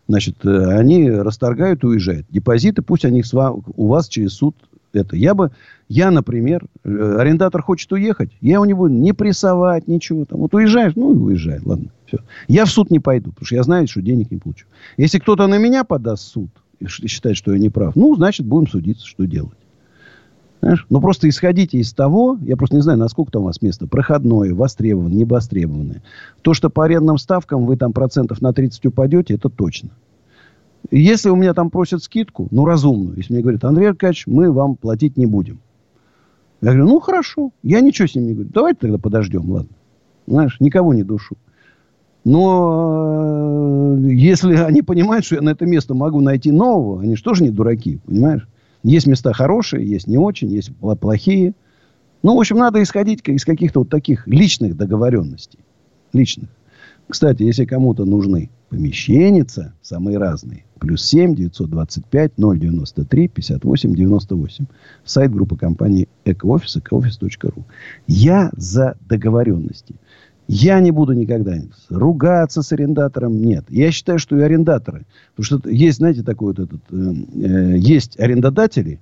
значит, э, они расторгают и уезжают. Депозиты, пусть они у вас через суд это. Я бы, я, например, э, арендатор хочет уехать, я его не буду не прессовать, ничего там. Вот уезжаешь, ну и уезжай, ладно, все. Я в суд не пойду, потому что я знаю, что денег не получу. Если кто-то на меня подаст суд и считает, что я не прав, ну, значит, будем судиться, что делать. Знаешь? Но просто исходите из того, я просто не знаю, насколько там у вас место, проходное, востребованное, не востребованное. То, что по арендным ставкам вы там процентов на 30 упадете, это точно. Если у меня там просят скидку, ну, разумную, если мне говорят, Андрей Аркадьевич, мы вам платить не будем. Я говорю, ну, хорошо, я ничего с ним не говорю. Давайте тогда подождем, ладно. Знаешь, никого не душу. Но э, если они понимают, что я на это место могу найти нового, они же тоже не дураки, понимаешь? Есть места хорошие, есть не очень, есть плохие. Ну, в общем, надо исходить из каких-то вот таких личных договоренностей. Личных. Кстати, если кому-то нужны помещенница, самые разные, плюс 7 925 093 58 98. Сайт группы компании Экоофис, экоофис.ру. Я за договоренности. Я не буду никогда ругаться с арендатором. Нет. Я считаю, что и арендаторы. Потому что есть, знаете, такой вот этот... Э, э, есть арендодатели,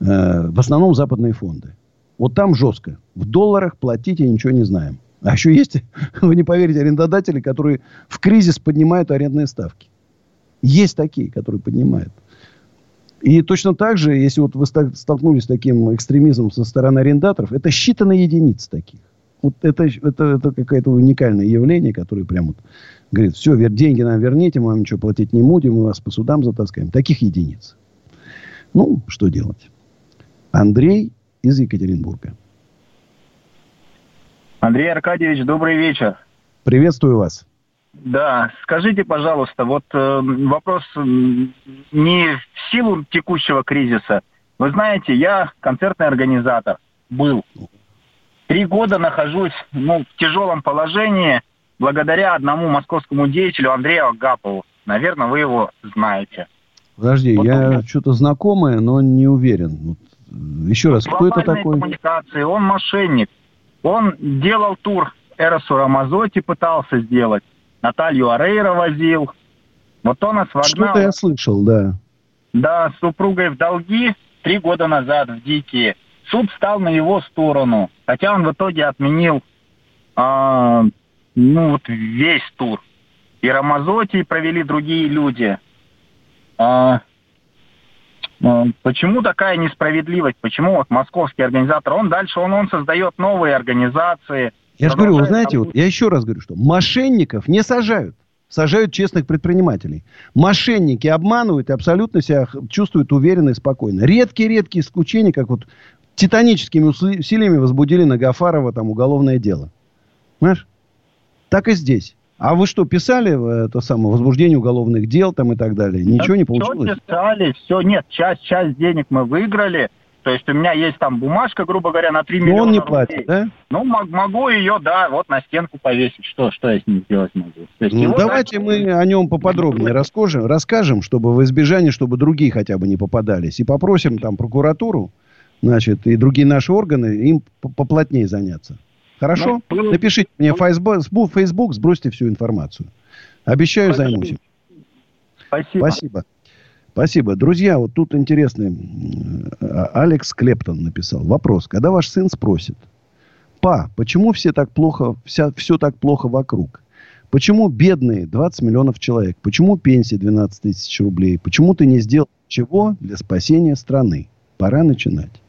э, в основном западные фонды. Вот там жестко. В долларах платить я ничего не знаем. А еще есть, вы не поверите, арендодатели, которые в кризис поднимают арендные ставки. Есть такие, которые поднимают. И точно так же, если вот вы столкнулись с таким экстремизмом со стороны арендаторов, это считанные единицы таких. Вот это, это, это какое-то уникальное явление, которое прям вот говорит, все, вер, деньги нам верните, мы вам ничего платить не будем, мы вас по судам затаскаем. Таких единиц. Ну, что делать? Андрей из Екатеринбурга. Андрей Аркадьевич, добрый вечер. Приветствую вас. Да, скажите, пожалуйста, вот э, вопрос не в силу текущего кризиса. Вы знаете, я концертный организатор был. Три года нахожусь ну, в тяжелом положении благодаря одному московскому деятелю Андрею Агапову. Наверное, вы его знаете. Подожди, Вот я он. что-то знакомое, но не уверен. Э, еще раз, кто это такой? коммуникации, он мошенник. Он делал тур Эросу Рамазоти, пытался сделать. Наталью Арейра возил. Вот он нас вогнал. Что-то я слышал, да. Да, с супругой в долги три года назад в Дикие. Суд стал на его сторону, хотя он в итоге отменил а, ну вот весь тур. И Рамазоти провели другие люди. А, а, почему такая несправедливость? Почему вот московский организатор, он дальше, он, он создает новые организации. Я же говорю, вы знаете, вот, я еще раз говорю, что мошенников не сажают. Сажают честных предпринимателей. Мошенники обманывают и абсолютно себя чувствуют уверенно и спокойно. Редкие-редкие исключения, как вот титаническими усилиями возбудили на Гафарова там уголовное дело. Понимаешь? Так и здесь. А вы что, писали э, это самое возбуждение уголовных дел там и так далее? Ничего не Всё получилось? писали, все, нет, часть, часть денег мы выиграли. То есть у меня есть там бумажка, грубо говоря, на 3 Но миллиона он не рублей. платит, да? Ну, мо- могу ее, да, вот на стенку повесить. Что, что я с ней сделать могу? То есть Ну, его давайте мы о нем поподробнее расскажем, расскажем, чтобы в избежание, чтобы другие хотя бы не попадались. И попросим там прокуратуру, значит, и другие наши органы им поплотнее заняться. Хорошо? Ну, было- Напишите мне в Facebook, Facebook, сбросьте всю информацию. Обещаю, Спасибо. займусь. Спасибо. Спасибо. Спасибо. Друзья, вот тут интересный а- Алекс Клептон написал. Вопрос. Когда ваш сын спросит, па, почему все так плохо, вся, все так плохо вокруг? Почему бедные 20 миллионов человек? Почему пенсии 12 тысяч рублей? Почему ты не сделал чего для спасения страны? Пора начинать.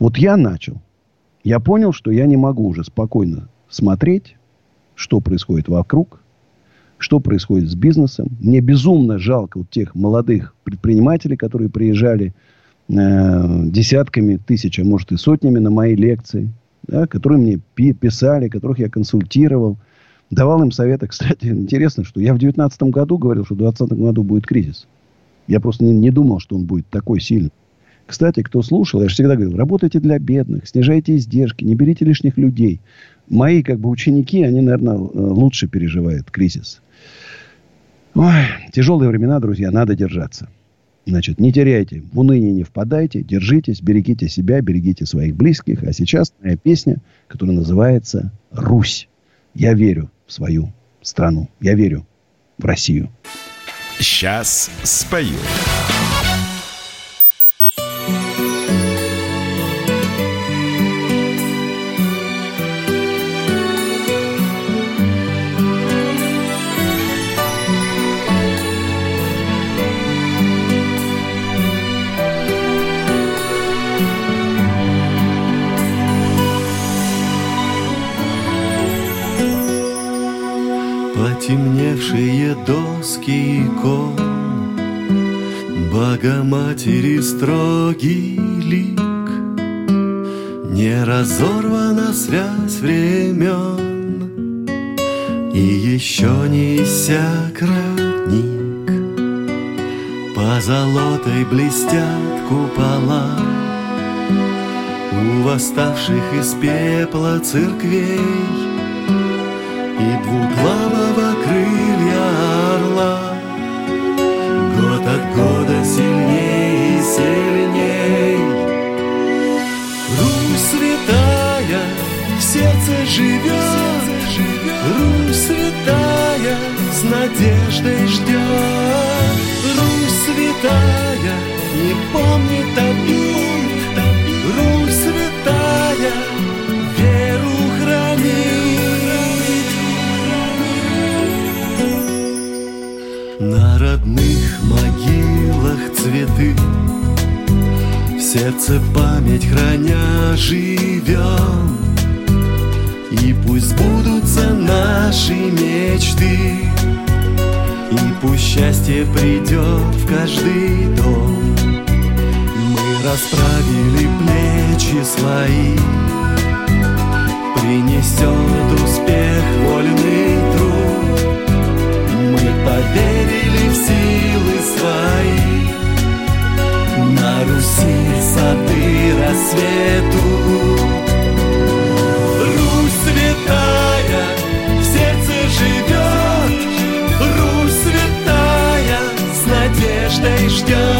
Вот я начал. Я понял, что я не могу уже спокойно смотреть, что происходит вокруг, что происходит с бизнесом. Мне безумно жалко вот тех молодых предпринимателей, которые приезжали э, десятками тысяч, а может и сотнями на мои лекции, да, которые мне пи- писали, которых я консультировал, давал им советы. Кстати, интересно, что я в 2019 году говорил, что в 2020 году будет кризис. Я просто не, не думал, что он будет такой сильный. Кстати, кто слушал, я же всегда говорил, работайте для бедных, снижайте издержки, не берите лишних людей. Мои как бы ученики, они, наверное, лучше переживают кризис. Ой, тяжелые времена, друзья, надо держаться. Значит, не теряйте, в уныние не впадайте, держитесь, берегите себя, берегите своих близких. А сейчас моя песня, которая называется «Русь». Я верю в свою страну. Я верю в Россию. Сейчас спою. Доски икон Богоматери строгий лик. Не разорвана связь времен. И еще не иссяк родник. По золотой блестят купола У восставших из пепла церквей. И двуглавого крылья сердце живет Русь святая с надеждой ждет. Русь святая не помнит обид Русь святая веру хранит На родных могилах цветы. В сердце память храня живем пусть сбудутся наши мечты. И пусть счастье придет в каждый дом. Мы расправили плечи свои. Принесет успех вольный труд. Мы поверили в силы свои. На Руси сады рассвету esteś Ty.